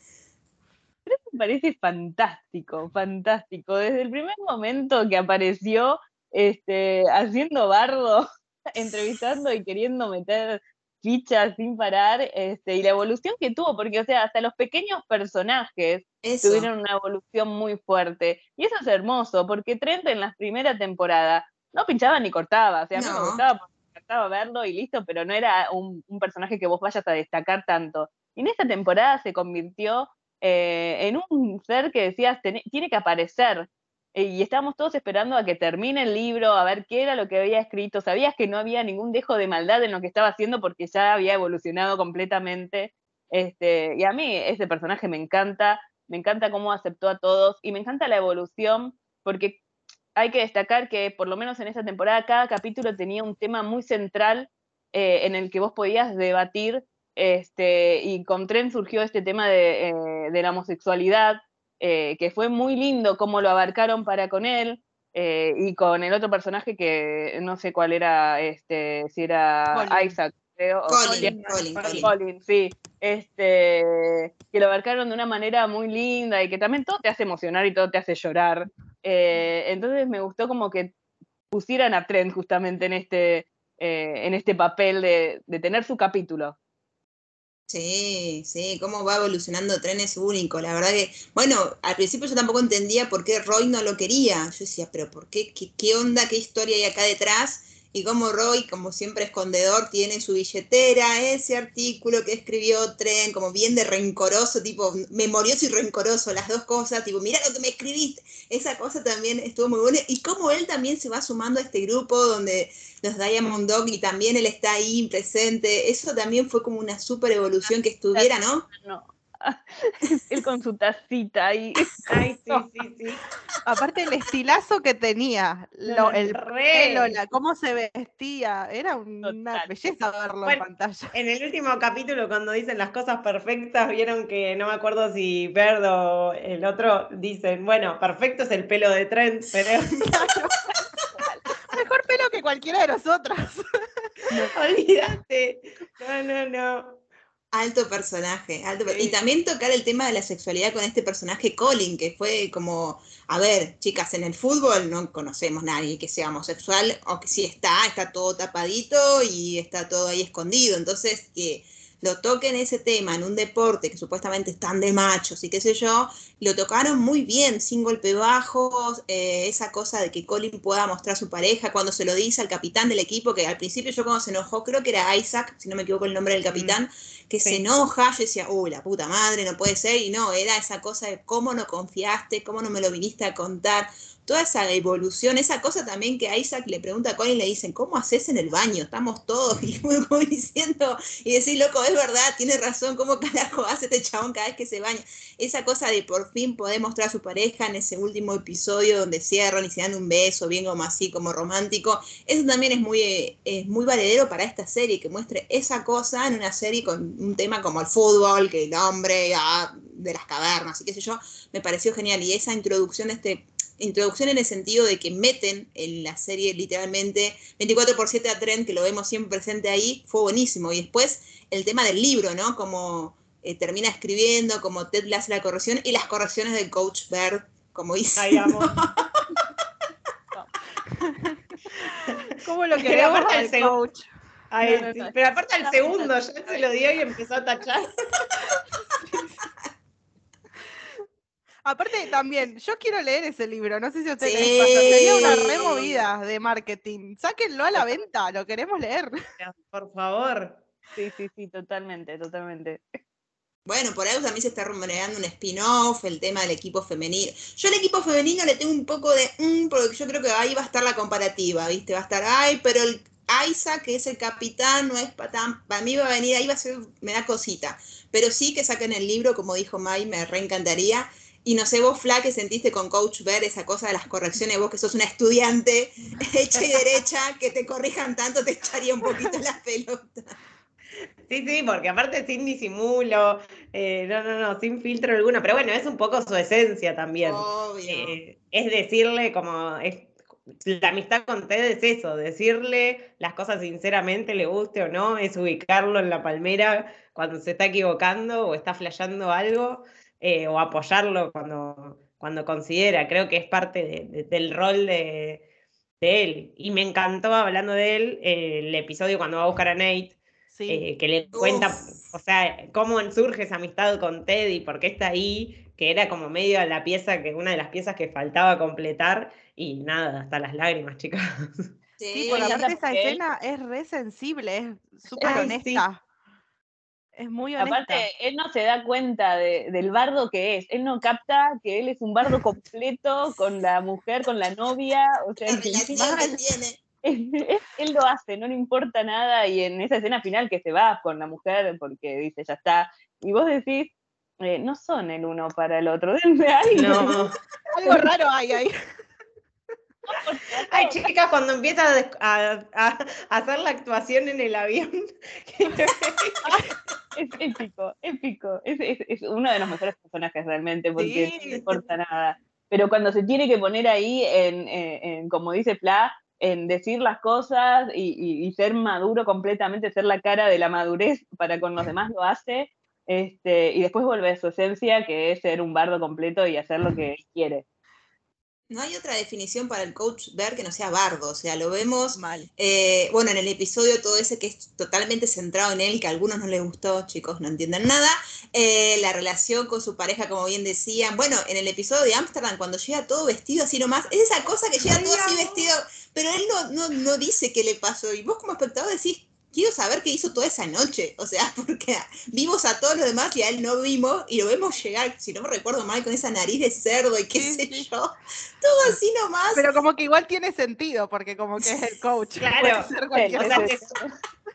Trent me parece fantástico, fantástico. Desde el primer momento que apareció este, haciendo bardo, <laughs> entrevistando y queriendo meter fichas sin parar, este, y la evolución que tuvo, porque, o sea, hasta los pequeños personajes tuvieron una evolución muy fuerte. Y eso es hermoso, porque Trent en la primera temporada no pinchaba ni cortaba, o sea, a mí me gustaba porque me gustaba verlo y listo, pero no era un, personaje que vos vayas a destacar tanto. Y en esta temporada se convirtió eh, en un ser que decías, tiene que aparecer, eh, y estábamos todos esperando a que termine el libro, a ver qué era lo que había escrito. Sabías que no había ningún dejo de maldad en lo que estaba haciendo porque ya había evolucionado completamente. Este, y a mí ese personaje me encanta, me encanta cómo aceptó a todos y me encanta la evolución porque hay que destacar que por lo menos en esta temporada cada capítulo tenía un tema muy central eh, en el que vos podías debatir este, y con Tren surgió este tema de, eh, de la homosexualidad, eh, que fue muy lindo cómo lo abarcaron para con él. Eh, y con el otro personaje que no sé cuál era, este, si era Isaac, creo. Colin, Colin, sí. Este, que lo abarcaron de una manera muy linda y que también todo te hace emocionar y todo te hace llorar. Entonces me gustó como que pusieran a Trent justamente en este, en este papel de, de tener su capítulo. Sí, sí, cómo va evolucionando Tren es único. La verdad que, bueno, al principio yo tampoco entendía por qué Roy no lo quería. Yo decía, pero ¿por qué? ¿Qué, qué onda? ¿Qué historia hay acá detrás? Y cómo Roy, como siempre escondedor, tiene su billetera, ese artículo que escribió Tren, como bien de rencoroso, tipo memorioso y rencoroso, las dos cosas, tipo, mira lo que me escribiste, esa cosa también estuvo muy buena, y cómo él también se va sumando a este grupo donde los Diamond Dog y también él está ahí presente, eso también fue como una super evolución que estuviera, ¿no? No, <laughs> él con su tacita y. <laughs> Ay, sí, sí, sí. Aparte el estilazo que tenía, el pelo, cómo se vestía, era una belleza verlo en pantalla. En el último capítulo, cuando dicen las cosas perfectas, vieron que no me acuerdo si Verde o el otro dicen, bueno, perfecto es el pelo de Trent, <laughs> pero. Mejor pelo que cualquiera de nosotros. olvídate. No, no, no. Alto personaje, alto Y también tocar el tema de la sexualidad con este personaje Colin, que fue como, a ver, chicas, en el fútbol no conocemos a nadie que sea homosexual, o que si está, está todo tapadito y está todo ahí escondido. Entonces, que lo toquen ese tema en un deporte que supuestamente están de machos y qué sé yo, lo tocaron muy bien, sin golpe bajo, eh, esa cosa de que Colin pueda mostrar a su pareja cuando se lo dice al capitán del equipo, que al principio yo cuando se enojó, creo que era Isaac, si no me equivoco el nombre del capitán, mm, que se enoja, yo decía, uy, la puta madre, no puede ser, y no, era esa cosa de cómo no confiaste, cómo no me lo viniste a contar toda esa evolución, esa cosa también que a Isaac le pregunta a Colin, le dicen, ¿cómo haces en el baño? Estamos todos, <laughs> y muy diciendo, y decir, loco, es verdad, tiene razón, ¿cómo carajo hace este chabón cada vez que se baña? Esa cosa de por fin poder mostrar a su pareja en ese último episodio donde cierran y se dan un beso, bien como así, como romántico, eso también es muy, es muy valedero para esta serie, que muestre esa cosa en una serie con un tema como el fútbol, que el hombre ah, de las cavernas y qué sé yo, me pareció genial, y esa introducción este introducción en el sentido de que meten en la serie literalmente 24 por 7 a Trent, que lo vemos siempre presente ahí, fue buenísimo. Y después el tema del libro, ¿no? Como eh, termina escribiendo, como Ted le hace la corrección y las correcciones del coach Bird, como dice. Ay, <laughs> ¿Cómo lo queremos al coach? pero aparte al segundo, ya se lo dio y empezó a tachar. Aparte, también, yo quiero leer ese libro, no sé si ustedes pasa. Sería una removida de marketing. Sáquenlo a la venta, lo queremos leer. Por favor. Sí, sí, sí, totalmente, totalmente. Bueno, por ahí también se está rumoreando un spin-off, el tema del equipo femenino. Yo al equipo femenino le tengo un poco de, mm, porque yo creo que ahí va a estar la comparativa, ¿viste? Va a estar, ay, pero el Isaac, que es el capitán, no es para para mí va a venir, ahí va a ser, me da cosita. Pero sí que saquen el libro, como dijo Mai, me reencantaría. Y no sé, vos, Fla, que sentiste con Coach Ver esa cosa de las correcciones, vos que sos una estudiante <laughs> hecha y derecha, que te corrijan tanto, te echaría un poquito la pelota. Sí, sí, porque aparte sin disimulo, eh, no, no, no, sin filtro alguno, pero bueno, es un poco su esencia también. Obvio. Eh, es decirle como, es, la amistad con Ted es eso, decirle las cosas sinceramente, le guste o no, es ubicarlo en la palmera cuando se está equivocando o está flasheando algo, eh, o apoyarlo cuando, cuando considera, creo que es parte de- de- del rol de, de él. Y me encantó, hablando de él, eh, el episodio cuando va a buscar a Nate, Sí. eh, que le cuenta, Uf. o sea, cómo surge esa amistad con Teddy, por qué está ahí, que era como medio la pieza, que una de las piezas que faltaba completar, y nada, hasta las lágrimas, <laughs> chicas. Sí, Sí, porque aparte esa él- escena es re sensible, es súper Ay, sí. Es muy honesta. Aparte, él no se da cuenta de- del bardo que es. Él no capta que él es un bardo completo con la mujer, con la novia. O sea, La que tiene. él, él lo hace, no le importa nada. Y en esa escena final que se va con la mujer porque dice, ya está. Y vos decís, eh, no son el uno para el otro. <laughs> Denme algo. No. Algo raro hay ahí. Ay, chicas, cuando empieza a, hacer la actuación en el avión. <laughs> Es épico, épico. Es, es- es uno de los mejores personajes realmente, porque no le importa nada. Pero cuando se tiene que poner ahí, en, en- en, como dice Fla, en decir las cosas y, y- y ser maduro completamente, ser la cara de la madurez para con los demás, lo hace. Este, y después vuelve a su esencia, que es ser un bardo completo y hacer lo que quiere. No hay otra definición para el coach ver que no sea bardo, o sea, lo vemos Mal. Eh, bueno, en el episodio todo ese que es totalmente centrado en él, que a algunos no les gustó, chicos, no entienden nada. Eh, la relación con su pareja, como bien decían. Bueno, en el episodio de Ámsterdam, cuando llega todo vestido así nomás, es esa cosa que llega todo así vestido, pero él no, no, no dice qué le pasó. Y vos como espectador decís, quiero saber qué hizo toda esa noche. O sea, <laughs> porque vimos a todos los demás y a él no vimos, y lo vemos llegar, si no me recuerdo mal, con esa nariz de cerdo y qué Sí, sé sí. yo. Todo así nomás. Pero como que igual tiene sentido, porque como que es el coach. <laughs> Claro, Puede ser cualquier o sea, cosa. te,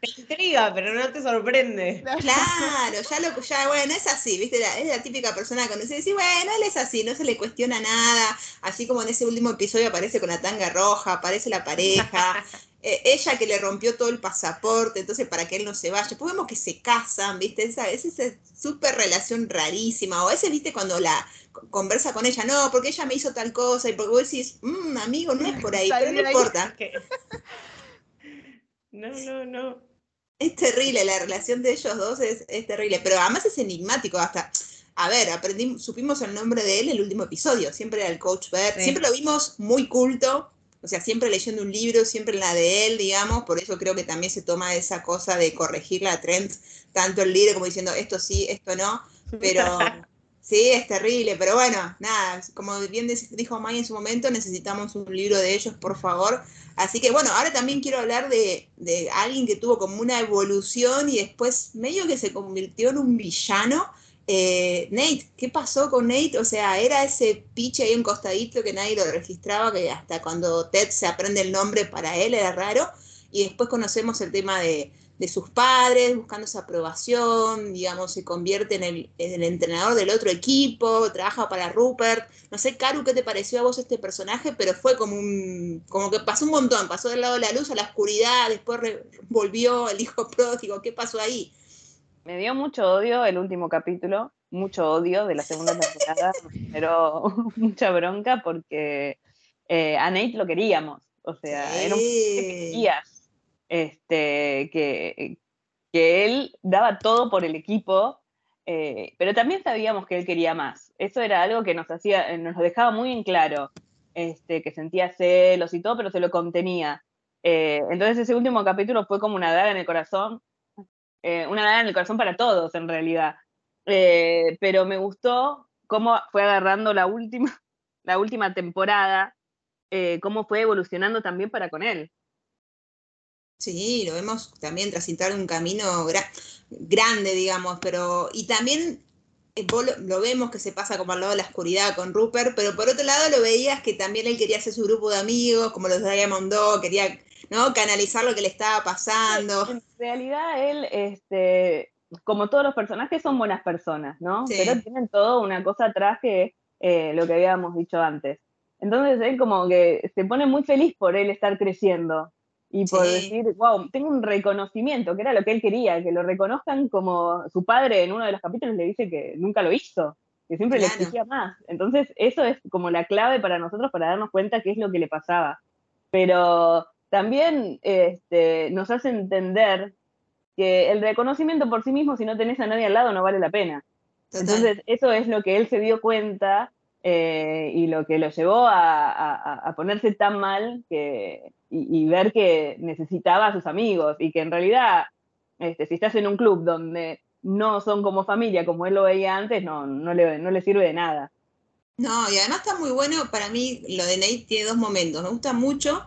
te intriga, pero no te sorprende. Claro, ya lo ya, bueno, es así, ¿viste? La- es la típica persona que se dice, bueno, él es así, no se le cuestiona nada, así como en ese último episodio aparece con la tanga roja, aparece la pareja, eh, ella que le rompió todo el pasaporte, entonces para que él no se vaya, después vemos que se casan, ¿viste? Esa, es esa súper relación rarísima, o a veces, ¿viste? Cuando la co- conversa con ella, no, porque ella me hizo tal cosa, y porque vos decís, "Mm, amigo, no es por ahí, pero no importa. <laughs> <laughs> No, no, no. Es terrible, la relación de ellos dos es, es terrible, pero además es enigmático hasta. A ver, aprendimos, supimos el nombre de él en el último episodio, siempre era el coach Bert, Sí. siempre lo vimos muy culto, o sea, siempre leyendo un libro, siempre la de él, digamos, por eso creo que también se toma esa cosa de corregir la trend, tanto el libro como diciendo esto sí, esto no, pero <laughs> sí, es terrible, pero bueno, nada, como bien dijo May en su momento, necesitamos un libro de ellos, por favor. Así que bueno, ahora también quiero hablar de, de alguien que tuvo como una evolución y después medio que se convirtió en un villano. Eh, Nate, ¿qué pasó con Nate? O sea, era ese piche ahí encostadito que nadie lo registraba, que hasta cuando Ted se aprende el nombre para él era raro. Y después conocemos el tema de, sus padres, buscando esa aprobación, digamos, se convierte en el, en el entrenador del otro equipo, trabaja para Rupert. No sé, Karu, ¿qué te pareció a vos este personaje? Pero fue como un, como que pasó un montón, pasó del lado de la luz a la oscuridad, después volvió el hijo pródigo, ¿qué pasó ahí? Me dio mucho odio el último capítulo, mucho odio de la segunda temporada, pero <laughs> mucha bronca porque eh, a Nate lo queríamos, o sea, era un que Sí. querías, este, que, que él daba todo por el equipo, eh, pero también sabíamos que él quería más. Eso era algo que nos hacía, nos lo dejaba muy en claro, este, que sentía celos y todo, pero se lo contenía. Eh, entonces ese último capítulo fue como una daga en el corazón, eh, una daga en el corazón para todos en realidad. Eh, pero me gustó cómo fue agarrando la última, <laughs> la última temporada, eh, cómo fue evolucionando también para con él. Sí, lo vemos también transitar un camino gra- grande, digamos, pero y también lo vemos que se pasa como al lado de la oscuridad con Rupert, pero por otro lado lo veías que también él quería hacer su grupo de amigos, como los Diamond Dog, quería ¿no? canalizar lo que le estaba pasando. En realidad él, este, como todos los personajes, son buenas personas, ¿no? Sí. Pero tienen todo una cosa atrás que eh, lo que habíamos dicho antes. Entonces él como que se pone muy feliz por él estar creciendo. y por Sí. decir, wow, tengo un reconocimiento, que era lo que él quería, que lo reconozcan como su padre en uno de los capítulos le dice que nunca lo hizo, que siempre Claro. le exigía más. Entonces, eso es como la clave para nosotros para darnos cuenta qué es lo que le pasaba. Pero también este, nos hace entender que el reconocimiento por sí mismo, si no tenés a nadie al lado, no vale la pena. Entonces, eso es lo que él se dio cuenta eh, y lo que lo llevó a, a- a ponerse tan mal que, y, y ver que necesitaba a sus amigos y que en realidad, este, si estás en un club donde no son como familia, como él lo veía antes, no, no, le, no le sirve de nada. No, y además está muy bueno, para mí lo de Nate tiene dos momentos. Me gusta mucho,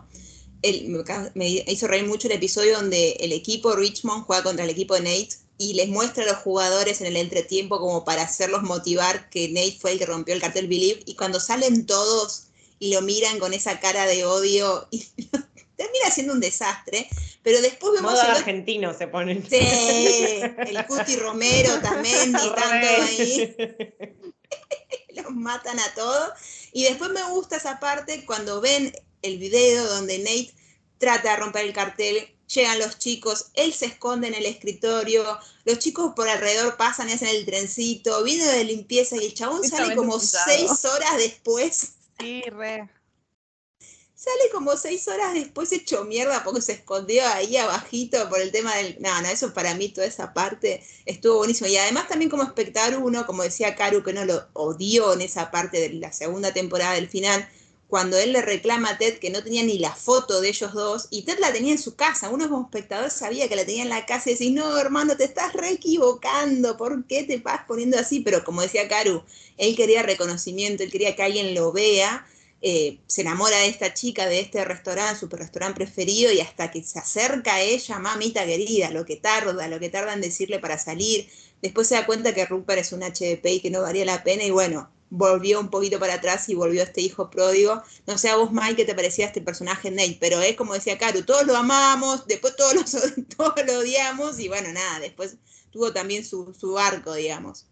el, me hizo reír mucho el episodio donde el equipo Richmond juega contra el equipo de Nate y les muestra a los jugadores en el entretiempo como para hacerlos motivar que Nate fue el que rompió el cartel Believe y cuando salen todos y lo miran con esa cara de odio y <laughs> termina siendo un desastre, pero después vemos Modo el otro- argentino se ponen. Sí, el Cuti Romero también, y tanto ahí <laughs> los matan a todos. Y después me gusta esa parte cuando ven el video donde Nate trata de romper el cartel, llegan los chicos, él se esconde en el escritorio, los chicos por alrededor pasan y hacen el trencito, video de limpieza y el chabón sale como seis horas después. Sí, re. Sale como seis horas después hecho mierda porque se escondió ahí abajito por el tema del... No, no, eso para mí toda esa parte estuvo buenísimo. Y además también como espectador uno, como decía Karu, que no lo odió en esa parte de la segunda temporada del final, cuando él le reclama a Ted que no tenía ni la foto de ellos dos, y Ted la tenía en su casa. Uno como espectador sabía que la tenía en la casa y decís, no, hermano, te estás re equivocando, ¿por qué te vas poniendo así? Pero como decía Karu, él quería reconocimiento, él quería que alguien lo vea eh, se enamora de esta chica, de este restaurante, su restaurante preferido, y hasta que se acerca a ella, mamita querida, lo que tarda, lo que tarda en decirle para salir. Después se da cuenta que Rupert es un HDP y que no valía la pena, y bueno, volvió un poquito para atrás y volvió este hijo pródigo. No sé a vos, Mike, qué te parecía este personaje Nate, pero es como decía Karu, todos lo amamos, después todos lo, <laughs> todos lo odiamos, y bueno, nada, después tuvo también su, su arco, digamos.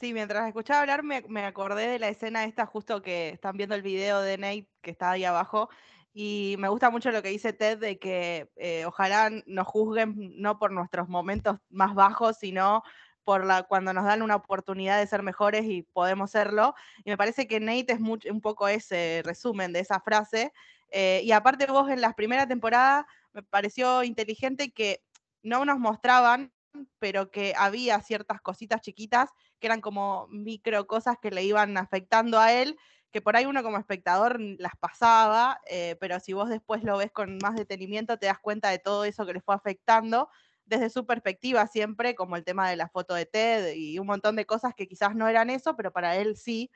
Sí, mientras escuchaba hablar me, me acordé de la escena esta justo que están viendo el video de Nate que está ahí abajo y me gusta mucho lo que dice Ted de que eh, ojalá nos juzguen no por nuestros momentos más bajos, sino por la, cuando nos dan una oportunidad de ser mejores y podemos serlo. Y me parece que Nate es mucho, un poco ese resumen de esa frase. Eh, y aparte vos en la primera temporada me pareció inteligente que no nos mostraban, pero que había ciertas cositas chiquitas que eran como micro cosas que le iban afectando a él, que por ahí uno como espectador las pasaba, eh, pero si vos después lo ves con más detenimiento te das cuenta de todo eso que le fue afectando desde su perspectiva siempre, como el tema de la foto de Ted y un montón de cosas que quizás no eran eso, pero para él sí.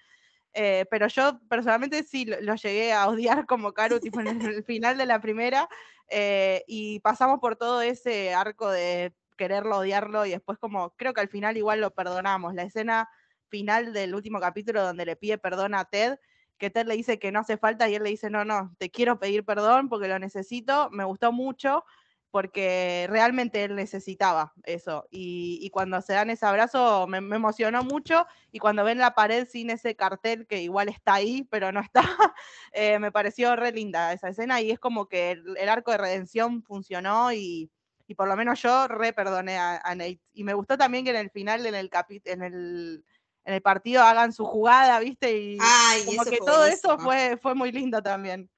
Eh, pero yo personalmente sí lo, lo, llegué a odiar como Karu tipo en el, el <laughs> final de la primera eh, y pasamos por todo ese arco de quererlo, odiarlo y después como creo que al final igual lo perdonamos. La escena final del último capítulo donde le pide perdón a Ted, que Ted le dice que no hace falta y él le dice, no, no, te quiero pedir perdón porque lo necesito, me gustó mucho porque realmente él necesitaba eso. Y, y cuando se dan ese abrazo me, me, emocionó mucho y cuando ven la pared sin ese cartel que igual está ahí, pero no está, <laughs> eh, me pareció re linda esa escena y es como que el, el arco de redención funcionó y, y, por lo menos yo re perdoné a, a, Nate. Y me gustó también que en el final, en el, en el, en el partido, hagan su jugada, ¿viste? Y Ay, como que todo buenísimo. eso fue, fue muy lindo también.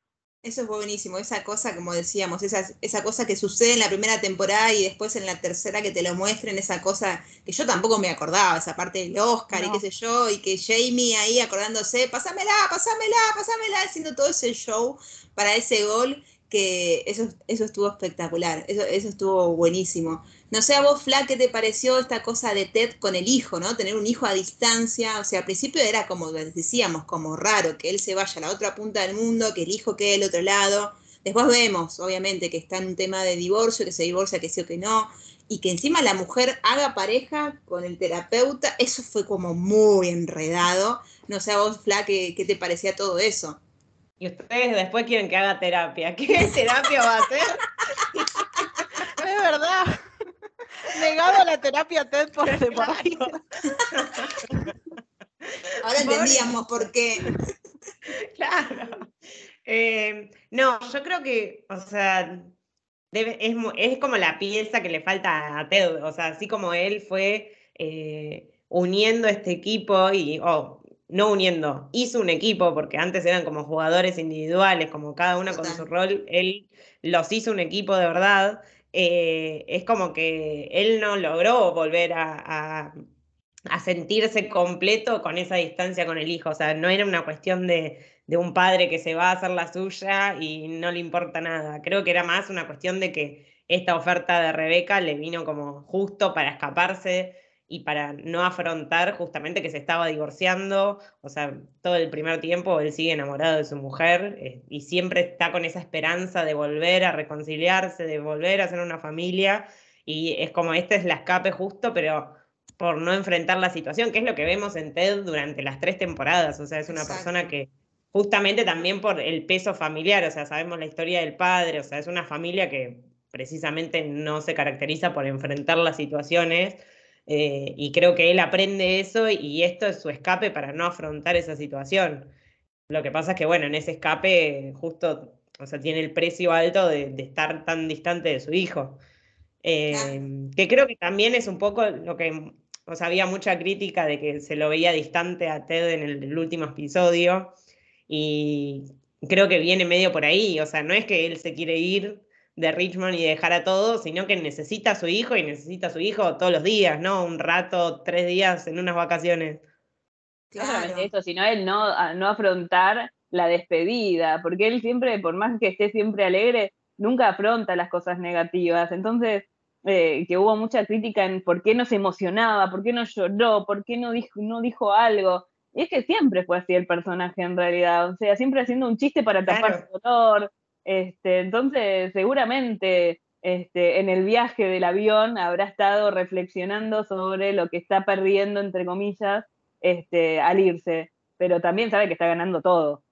Eso es buenísimo, esa cosa, como decíamos, esa, esa cosa que sucede en la primera temporada y después en la tercera que te lo muestren, esa cosa que yo tampoco me acordaba, esa parte del Oscar no. y qué sé yo, y que Jamie ahí acordándose, pásamela, pásamela, pásamela, haciendo todo ese show para ese gol, que eso, eso estuvo espectacular, eso, eso estuvo buenísimo. No sé a vos, Fla, ¿qué te pareció esta cosa de Ted con el hijo, ¿no? Tener un hijo a distancia, o sea, al principio era como decíamos, como raro que él se vaya a la otra punta del mundo, que el hijo quede del otro lado. Después vemos, obviamente, que está en un tema de divorcio, que se divorcia, que sí o que no, y que encima la mujer haga pareja con el terapeuta, eso fue como muy enredado. No sé a vos, Fla, ¿qué, qué te parecía todo eso? Y ustedes después quieren que haga terapia. <laughs> ¿Qué terapia va a hacer? es verdad. Negado la terapia TED por separado. Ahora entendíamos por qué. Claro. Eh, no, yo creo que, o sea, es, como la pieza que le falta a Ted, o sea, así como él fue eh, uniendo este equipo y, oh, no uniendo, hizo un equipo, porque antes eran como jugadores individuales, como cada uno con su rol, él los hizo un equipo de verdad, eh, es como que él no logró volver a, a, sentirse completo con esa distancia con el hijo, o sea, no era una cuestión de, de un padre que se va a hacer la suya y no le importa nada, creo que era más una cuestión de que esta oferta de Rebeca le vino como justo para escaparse y para no afrontar justamente que se estaba divorciando, o sea, todo el primer tiempo él sigue enamorado de su mujer eh, y siempre está con esa esperanza de volver a reconciliarse, de volver a ser una familia y es como este es la escape justo, pero por no enfrentar la situación, que es lo que vemos en Ted durante las tres temporadas, o sea, es una persona que justamente también por el peso familiar, o sea, sabemos la historia del padre, o sea, es una familia que precisamente no se caracteriza por enfrentar las situaciones eh, y creo que él aprende eso y esto es su escape para no afrontar esa situación. Lo que pasa es que, bueno, en ese escape justo, o sea, tiene el precio alto de, estar tan distante de su hijo. Eh, que creo que también es un poco lo que, o sea, había mucha crítica de que se lo veía distante a Ted en el último episodio y creo que viene medio por ahí, o sea, no es que él se quiere ir de Richmond y dejar a todos, sino que necesita a su hijo y necesita a su hijo todos los días, ¿no? Un rato, tres días en unas vacaciones. Claro. No eso, sino él no, no afrontar la despedida, porque él siempre, por más que esté siempre alegre, nunca afronta las cosas negativas. Entonces, eh, que hubo mucha crítica en por qué no se emocionaba, por qué no lloró, por qué no dijo, no dijo algo. Y es que siempre fue así el personaje en realidad, o sea, siempre haciendo un chiste para tapar su dolor, este, entonces, seguramente este, en el viaje del avión habrá estado reflexionando sobre lo que está perdiendo, entre comillas, este, al irse, pero también sabe que está ganando todo.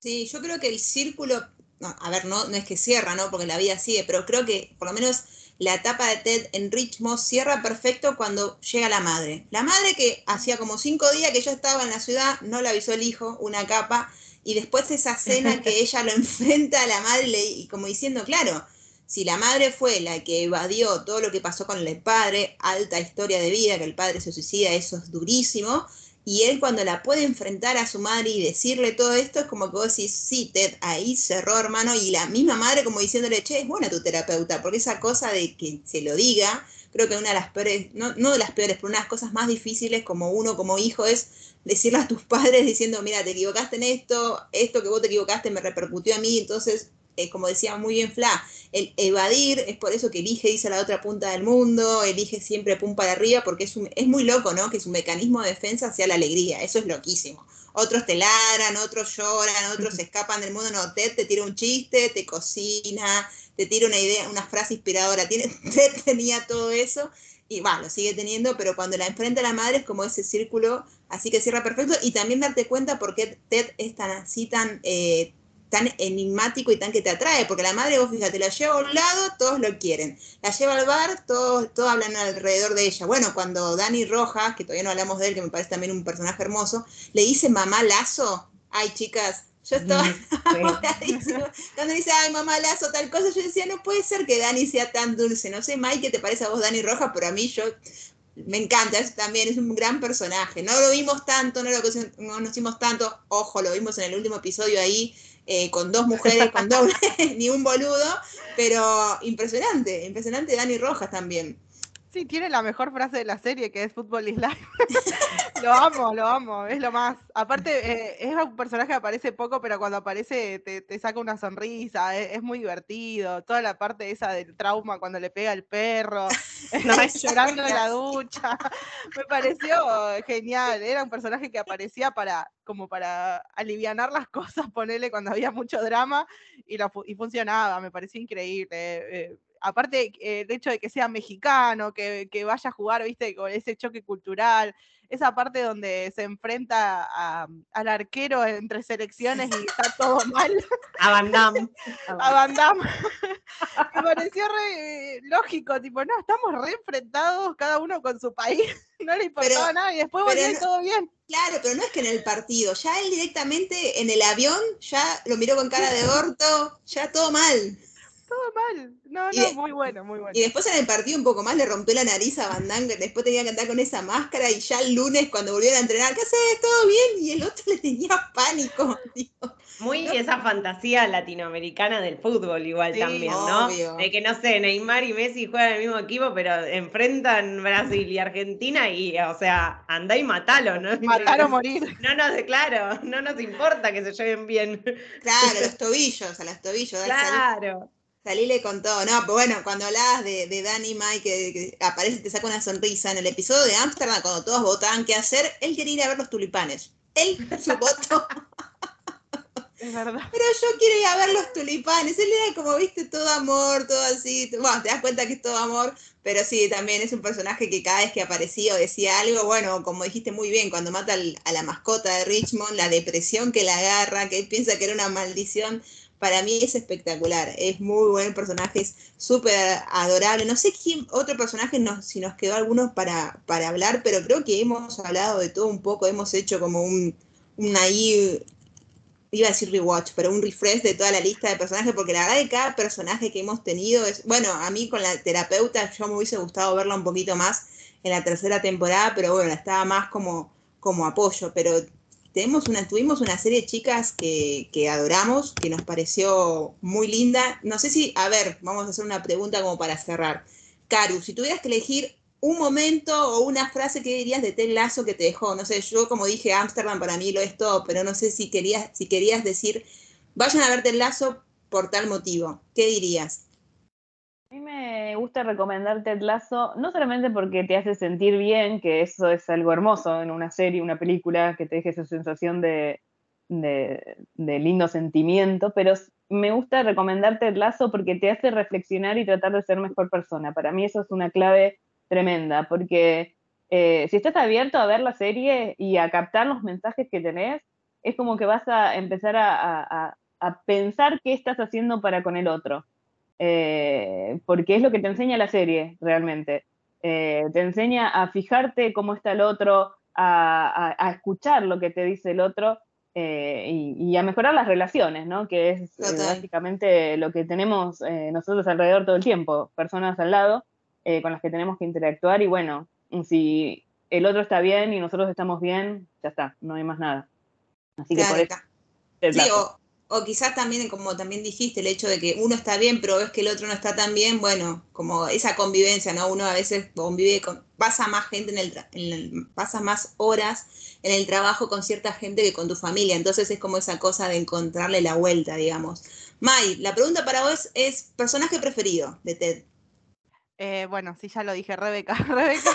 Sí, yo creo que el círculo, a ver, no, no es que cierra, ¿no? Porque la vida sigue, pero creo que por lo menos la etapa de Ted en Richmond cierra perfecto cuando llega la madre. La madre que hacía como cinco días que ya estaba en la ciudad, no le avisó el hijo, una capa, y después esa cena que <laughs> ella lo enfrenta a la madre y como diciendo, claro, si la madre fue la que evadió todo lo que pasó con el padre, alta historia de vida, que el padre se suicida, eso es durísimo, y él cuando la puede enfrentar a su madre y decirle todo esto, es como que vos decís, sí, Ted, ahí cerró, hermano, y la misma madre como diciéndole, che, es buena tu terapeuta, porque esa cosa de que se lo diga, creo que una de las peores, no, no de las peores, pero una de las cosas más difíciles como uno, como hijo, es decirle a tus padres diciendo, mira, te equivocaste en esto, esto que vos te equivocaste me repercutió a mí, entonces, eh, como decía muy bien Fla, el evadir es por eso que elige irse a la otra punta del mundo, elige siempre pum para arriba, porque es, es muy loco, ¿no? Que su mecanismo de defensa sea la alegría, eso es loquísimo. Otros te ladran, otros lloran, otros se escapan del mundo, no, Ted te tira un chiste, te cocina, te tira una idea, una frase inspiradora, Tiene, <laughs> Ted tenía todo eso y va, lo sigue teniendo, pero cuando la enfrenta a la madre es como ese círculo, así que cierra perfecto, y también darte cuenta por qué Ted es tan así, tan, eh, tan enigmático y tan que te atrae, porque la madre, vos fíjate, la lleva a un lado, todos lo quieren, la lleva al bar, todos, todos hablan alrededor de ella. Bueno, cuando Dani Rojas, que todavía no hablamos de él, que me parece también un personaje hermoso, le dice mamá Lazo, ay chicas, yo estaba <laughs> Cuando dice, ay, mamá, lazo, tal cosa, yo decía, no puede ser que Dani sea tan dulce. No sé, Mike, ¿qué te parece a vos, Dani Roja? Pero a mí yo me encanta, es, también es un gran personaje. No lo vimos tanto, no lo conocimos tanto. Ojo, lo vimos en el último episodio ahí, eh, con dos mujeres, con doble, <laughs> <laughs> ni un boludo. Pero impresionante, impresionante Dani Rojas también. Sí, tiene la mejor frase de la serie, que es Fútbol is life. <laughs> lo amo, lo amo, es lo más. Aparte, eh, es un personaje que aparece poco, pero cuando aparece te, saca una sonrisa, es, muy divertido. Toda la parte esa del trauma cuando le pega el perro, <laughs> <laughs> llorando en la ducha. Me pareció genial. Era un personaje que aparecía para como para aliviar las cosas, ponerle cuando había mucho drama y, y funcionaba, me pareció increíble. Eh, aparte eh, el hecho de que sea mexicano, que, vaya a jugar, viste, con ese choque cultural, esa parte donde se enfrenta al arquero entre selecciones y está todo <laughs> mal. A Van Damme. <laughs> a Van Damme. <laughs> Me pareció re lógico, tipo, no, estamos re enfrentados, cada uno con su país, no le importaba nada y después volvió todo bien. Claro, pero no es que en el partido, ya él directamente en el avión ya lo miró con cara de orto, ya todo mal. Todo mal. No, no, de- muy bueno, muy bueno. Y después en el partido un poco más le rompió la nariz a Van Damme, después tenía que andar con esa máscara y ya el lunes cuando volvieron a entrenar, ¿qué haces? ¿Todo bien? Y el otro <laughs> le tenía pánico. digo. Muy esa fantasía latinoamericana del fútbol igual Sí, también, ¿no? obvio. De que no sé, Neymar y Messi juegan en el mismo equipo, pero enfrentan Brasil y Argentina y, o sea, andá y matalo, ¿no? <laughs> Matar o morir. No nos, claro, no nos importa que se lleven bien. Claro, <laughs> los tobillos, a los tobillos. Claro. Salile con todo. No, pero bueno, cuando hablabas de, de Danny Mike, que, que aparece y te saca una sonrisa en el episodio de Ámsterdam, cuando todos votaban qué hacer, él quería ir a ver los tulipanes. Él, <laughs> su voto, Es verdad. pero yo quiero ir a ver los tulipanes. Él era como, viste, todo amor, todo así. Bueno, te das cuenta que es todo amor, pero sí, también es un personaje que cada vez que aparecía o decía algo, bueno, como dijiste muy bien, cuando mata al- a la mascota de Richmond, la depresión que la agarra, que él piensa que era una maldición, para mí es espectacular. Es muy buen personaje, es súper adorable. No sé quién, otro personaje, nos, si nos quedó algunos para, para hablar, pero creo que hemos hablado de todo un poco, hemos hecho como un, un ahí iba a decir rewatch, pero un refresh de toda la lista de personajes, porque la verdad que cada personaje que hemos tenido es, bueno, a mí con la terapeuta yo me hubiese gustado verla un poquito más en la tercera temporada, pero bueno, estaba más como, como apoyo, pero tenemos una, tuvimos una serie de chicas que, que adoramos, que nos pareció muy linda. No sé si, a ver, vamos a hacer una pregunta como para cerrar. Caru, si tuvieras que elegir un momento o una frase que dirías de Ted Lasso que te dejó, no sé, yo como dije, Ámsterdam para mí lo es todo, pero no sé si querías, si querías decir, vayan a ver Ted Lasso por tal motivo, ¿qué dirías? A mí me gusta recomendar Ted Lasso, no solamente porque te hace sentir bien, que eso es algo hermoso en una serie, una película, que te deje esa sensación de, de, lindo sentimiento, pero me gusta recomendar Ted Lasso porque te hace reflexionar y tratar de ser mejor persona. Para mí eso es una clave tremenda, porque eh, si estás abierto a ver la serie y a captar los mensajes que tenés, es como que vas a empezar a- a pensar qué estás haciendo para con el otro eh, porque es lo que te enseña la serie realmente. Eh, te enseña a fijarte cómo está el otro, a, a- a escuchar lo que te dice el otro eh, y, y a mejorar las relaciones, ¿no? Que es básicamente lo que tenemos nosotros alrededor todo el tiempo, personas al lado con las que tenemos que interactuar y bueno, si el otro está bien y nosotros estamos bien, ya está, no hay más nada. Así que por eso... Sí, o, o quizás también, como también dijiste, el hecho de que uno está bien, pero ves que el otro no está tan bien, bueno, como esa convivencia, ¿no? Uno a veces convive con, pasa más gente en el, en el- pasa más horas en el trabajo con cierta gente que con tu familia, entonces es como esa cosa de encontrarle la vuelta, digamos. May, la pregunta para vos es, personaje preferido de Ted. Eh, bueno, sí, ya lo dije, Rebeca. <laughs> Rebeca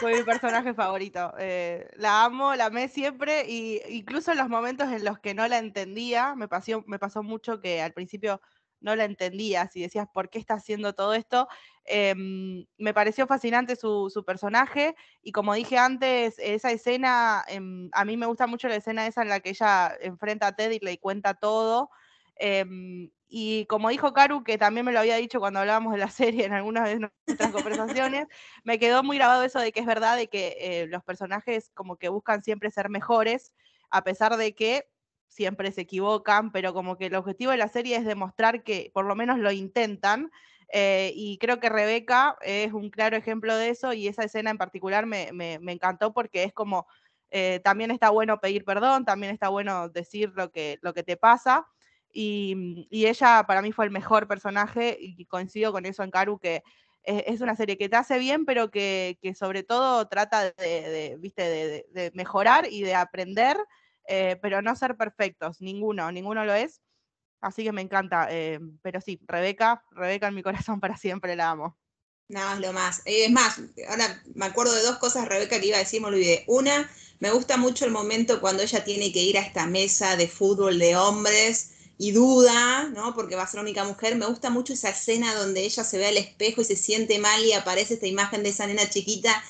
fue mi personaje favorito. Eh, la amo, la amé siempre, y incluso en los momentos en los que no la entendía, me pasó, me pasó mucho que al principio no la entendías y decías, ¿por qué está haciendo todo esto? Em, me pareció fascinante su, personaje, y como dije antes, esa escena, em, a mí me gusta mucho la escena esa en la que ella enfrenta a Ted y le cuenta todo. em, y como dijo Karu, que también me lo había dicho cuando hablábamos de la <laughs> serie en algunas de nuestras conversaciones, me quedó muy grabado eso de que es verdad de que eh, los personajes como que buscan siempre ser mejores, a pesar de que siempre se equivocan, pero como que el objetivo de la serie es demostrar que por lo menos lo intentan. eh, y creo que Rebeca es un claro ejemplo de eso y esa escena en particular me, me- encantó porque es como, eh, también está bueno pedir perdón, también está bueno decir lo que, lo que te pasa. Y, y ella para mí fue el mejor personaje y coincido con eso en Karu, que es, una serie que te hace bien, pero que, sobre todo trata de, ¿viste? de, mejorar y de aprender, eh, pero no ser perfectos, ninguno, ninguno lo es. Así que me encanta, eh, pero sí, Rebeca, Rebeca en mi corazón <laughs> para siempre la amo. Nada más lo más. Es más, ahora me acuerdo de dos cosas, Rebeca, que iba a decir, me olvidé. Una, me gusta mucho el momento cuando ella tiene que ir a esta mesa de fútbol de hombres y duda, ¿no? Porque va a ser la única mujer. Me gusta mucho esa escena donde ella se ve al espejo y se siente mal y aparece esta imagen de esa nena chiquita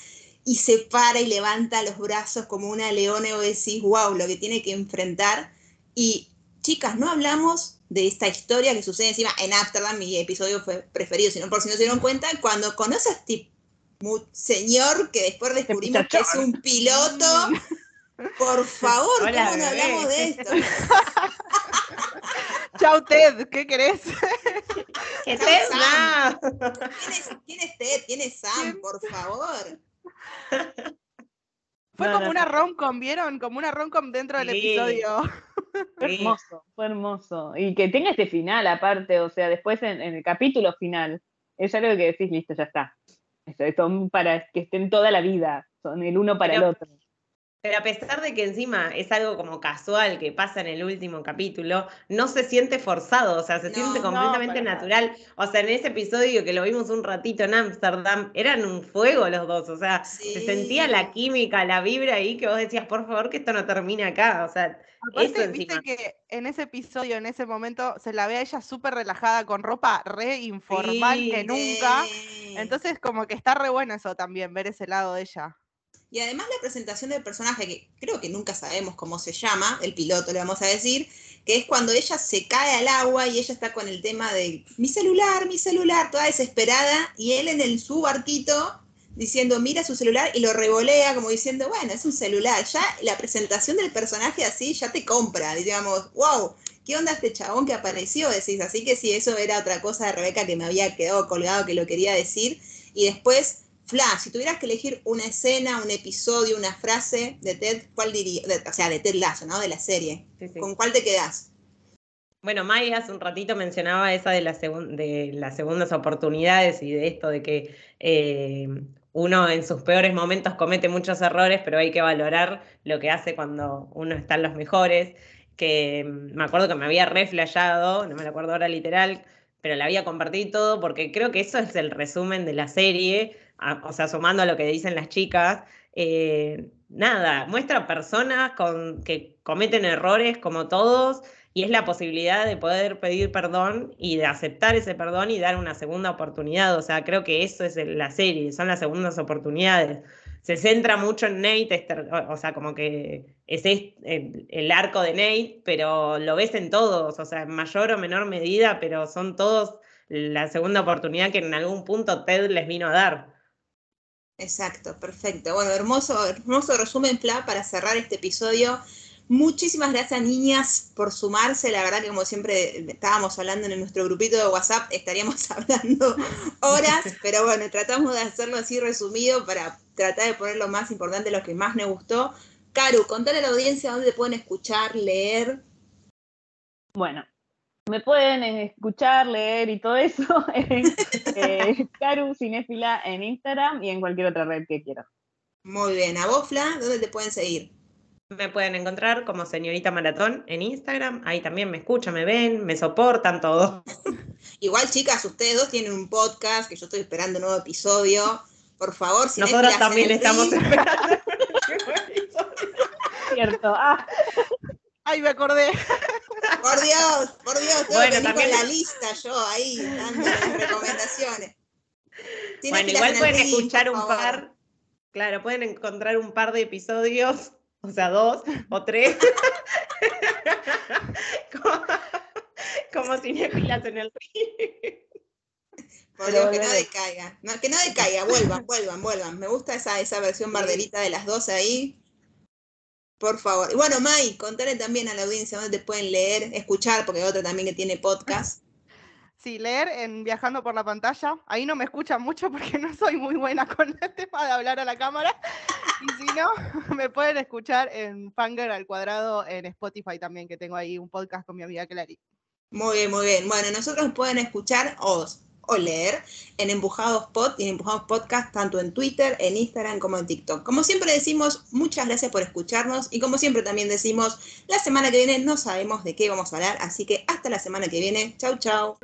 y se para y levanta los brazos como una leona y vos decís, wow, lo que tiene que enfrentar. Y chicas, no hablamos de esta historia que sucede encima en Amsterdam, mi episodio fue preferido, sino por si no se dieron cuenta, cuando conoce a este señor que después descubrimos que es un piloto, por favor, Hola, ¿cómo no hablamos de esto? <laughs> Chau Ted, ¿qué querés? ¿Qué Chau? Sam. No. ¿Quién es, quién es Ted? ¿Quién es Sam? Por favor. Fue No, como no, una rom-com, ¿vieron? Como una rom-com dentro del Sí. episodio. <laughs> Fue Sí. hermoso, fue hermoso. Y que tenga este final aparte, o sea, después en, en el capítulo final, es algo que decís, listo, ya está. Son para que estén toda la vida, son el uno para Pero- el otro. Pero a pesar de que encima es algo como casual que pasa en el último capítulo, no se siente forzado, o sea, se No, siente no, completamente nada. natural. O sea, en ese episodio que lo vimos un ratito en Ámsterdam, eran un fuego los dos, o sea, se sentía la química, la vibra ahí que vos decías, por favor, que esto no termine acá. O sea, Aparte, eso viste que en ese episodio, en ese momento, se la ve a ella súper relajada, con ropa re informal Sí, que nunca. Sí. Entonces, como que está re bueno eso también, ver ese lado de ella. Y además la presentación del personaje, que creo que nunca sabemos cómo se llama, el piloto le vamos a decir, que es cuando ella se cae al agua y ella está con el tema de mi celular, mi celular, toda desesperada, y él en el su barquito diciendo mira su celular y lo revolea como diciendo, bueno, es un celular. Ya la presentación del personaje así ya te compra, digamos, wow, ¿qué onda este chabón que apareció? Decís, así que sí, eso era otra cosa de Rebeca que me había quedado colgado que lo quería decir. Y después Flash, si tuvieras que elegir una escena, un episodio, una frase de Ted, ¿cuál diría? o sea, de Ted Lasso, ¿no? De la serie. Sí, sí. ¿Con cuál te quedás? Bueno, Mai hace un ratito mencionaba esa de, la de las segundas oportunidades y de esto de que eh, uno en sus peores momentos comete muchos errores, pero hay que valorar lo que hace cuando uno está en los mejores. Que mm, me acuerdo que me había reflejado, no me lo acuerdo ahora literal, pero la había compartido todo porque creo que eso es el resumen de la serie, a- o sea, sumando a lo que dicen las chicas. eh, nada, muestra personas que cometen errores como todos y es la posibilidad de poder pedir perdón y de aceptar ese perdón y dar una segunda oportunidad. O sea, creo que eso es la serie, son las segundas oportunidades. Se centra mucho en Nate, este- o sea, como que ese es el, el arco de Nate, pero lo ves en todos, o sea, en mayor o menor medida, pero son todos la segunda oportunidad que en algún punto Ted les vino a dar. Exacto, perfecto. Bueno, hermoso, hermoso resumen, Fla, para cerrar este episodio. Muchísimas gracias, niñas, por sumarse. La verdad que como siempre estábamos hablando en nuestro grupito de WhatsApp, estaríamos <laughs> hablando horas, pero bueno, tratamos de hacerlo así resumido para tratar de poner lo más importante, lo que más me gustó. Caru, contale a la audiencia dónde pueden escuchar, leer. Bueno, me pueden escuchar, leer y todo eso <laughs> en eh, Caru Cinéfila en Instagram y en cualquier otra red que quieran. Muy bien. ¿A vos, Fla, dónde te pueden seguir? Me pueden encontrar como señorita maratón en Instagram, ahí también me escuchan, me ven, me soportan todo. <laughs> Igual, chicas, ustedes dos tienen un podcast que yo estoy esperando un nuevo episodio. Por favor, si Nosotros también estamos <laughs> esperando. Cierto. Ah, Ay, me acordé. Por Dios, por Dios, tengo Bueno, que también- con la lista yo ahí, dando recomendaciones. Bueno, igual pueden escuchar un favor. par, claro, pueden encontrar un par de episodios, o sea, dos o tres, <laughs> como, como cinéfilas en el ring. Por Dios, que no decaiga. No, que no decaiga, vuelvan, vuelvan, vuelvan. Me gusta esa, esa versión barderita de las dos ahí. Por favor. Y bueno, Mai, contale también a la audiencia dónde te pueden leer, escuchar, porque hay otra también que tiene podcast. <laughs> Sí, leer en Viajando por la pantalla. Ahí no me escuchan mucho porque no soy muy buena <laughs> con el tema de hablar a la cámara. Y si no, <laughs> me pueden escuchar en Fanger al cuadrado en Spotify también, que tengo ahí un podcast con mi amiga Clary. Muy bien, muy bien. Bueno, nosotros pueden escuchar o, o leer en Empujados Pod y en Empujados Podcast, tanto en Twitter, en Instagram como en TikTok. Como siempre decimos, muchas gracias por escucharnos y como siempre también decimos, la semana que viene no sabemos de qué vamos a hablar, así que hasta la semana que viene. Chau, chau.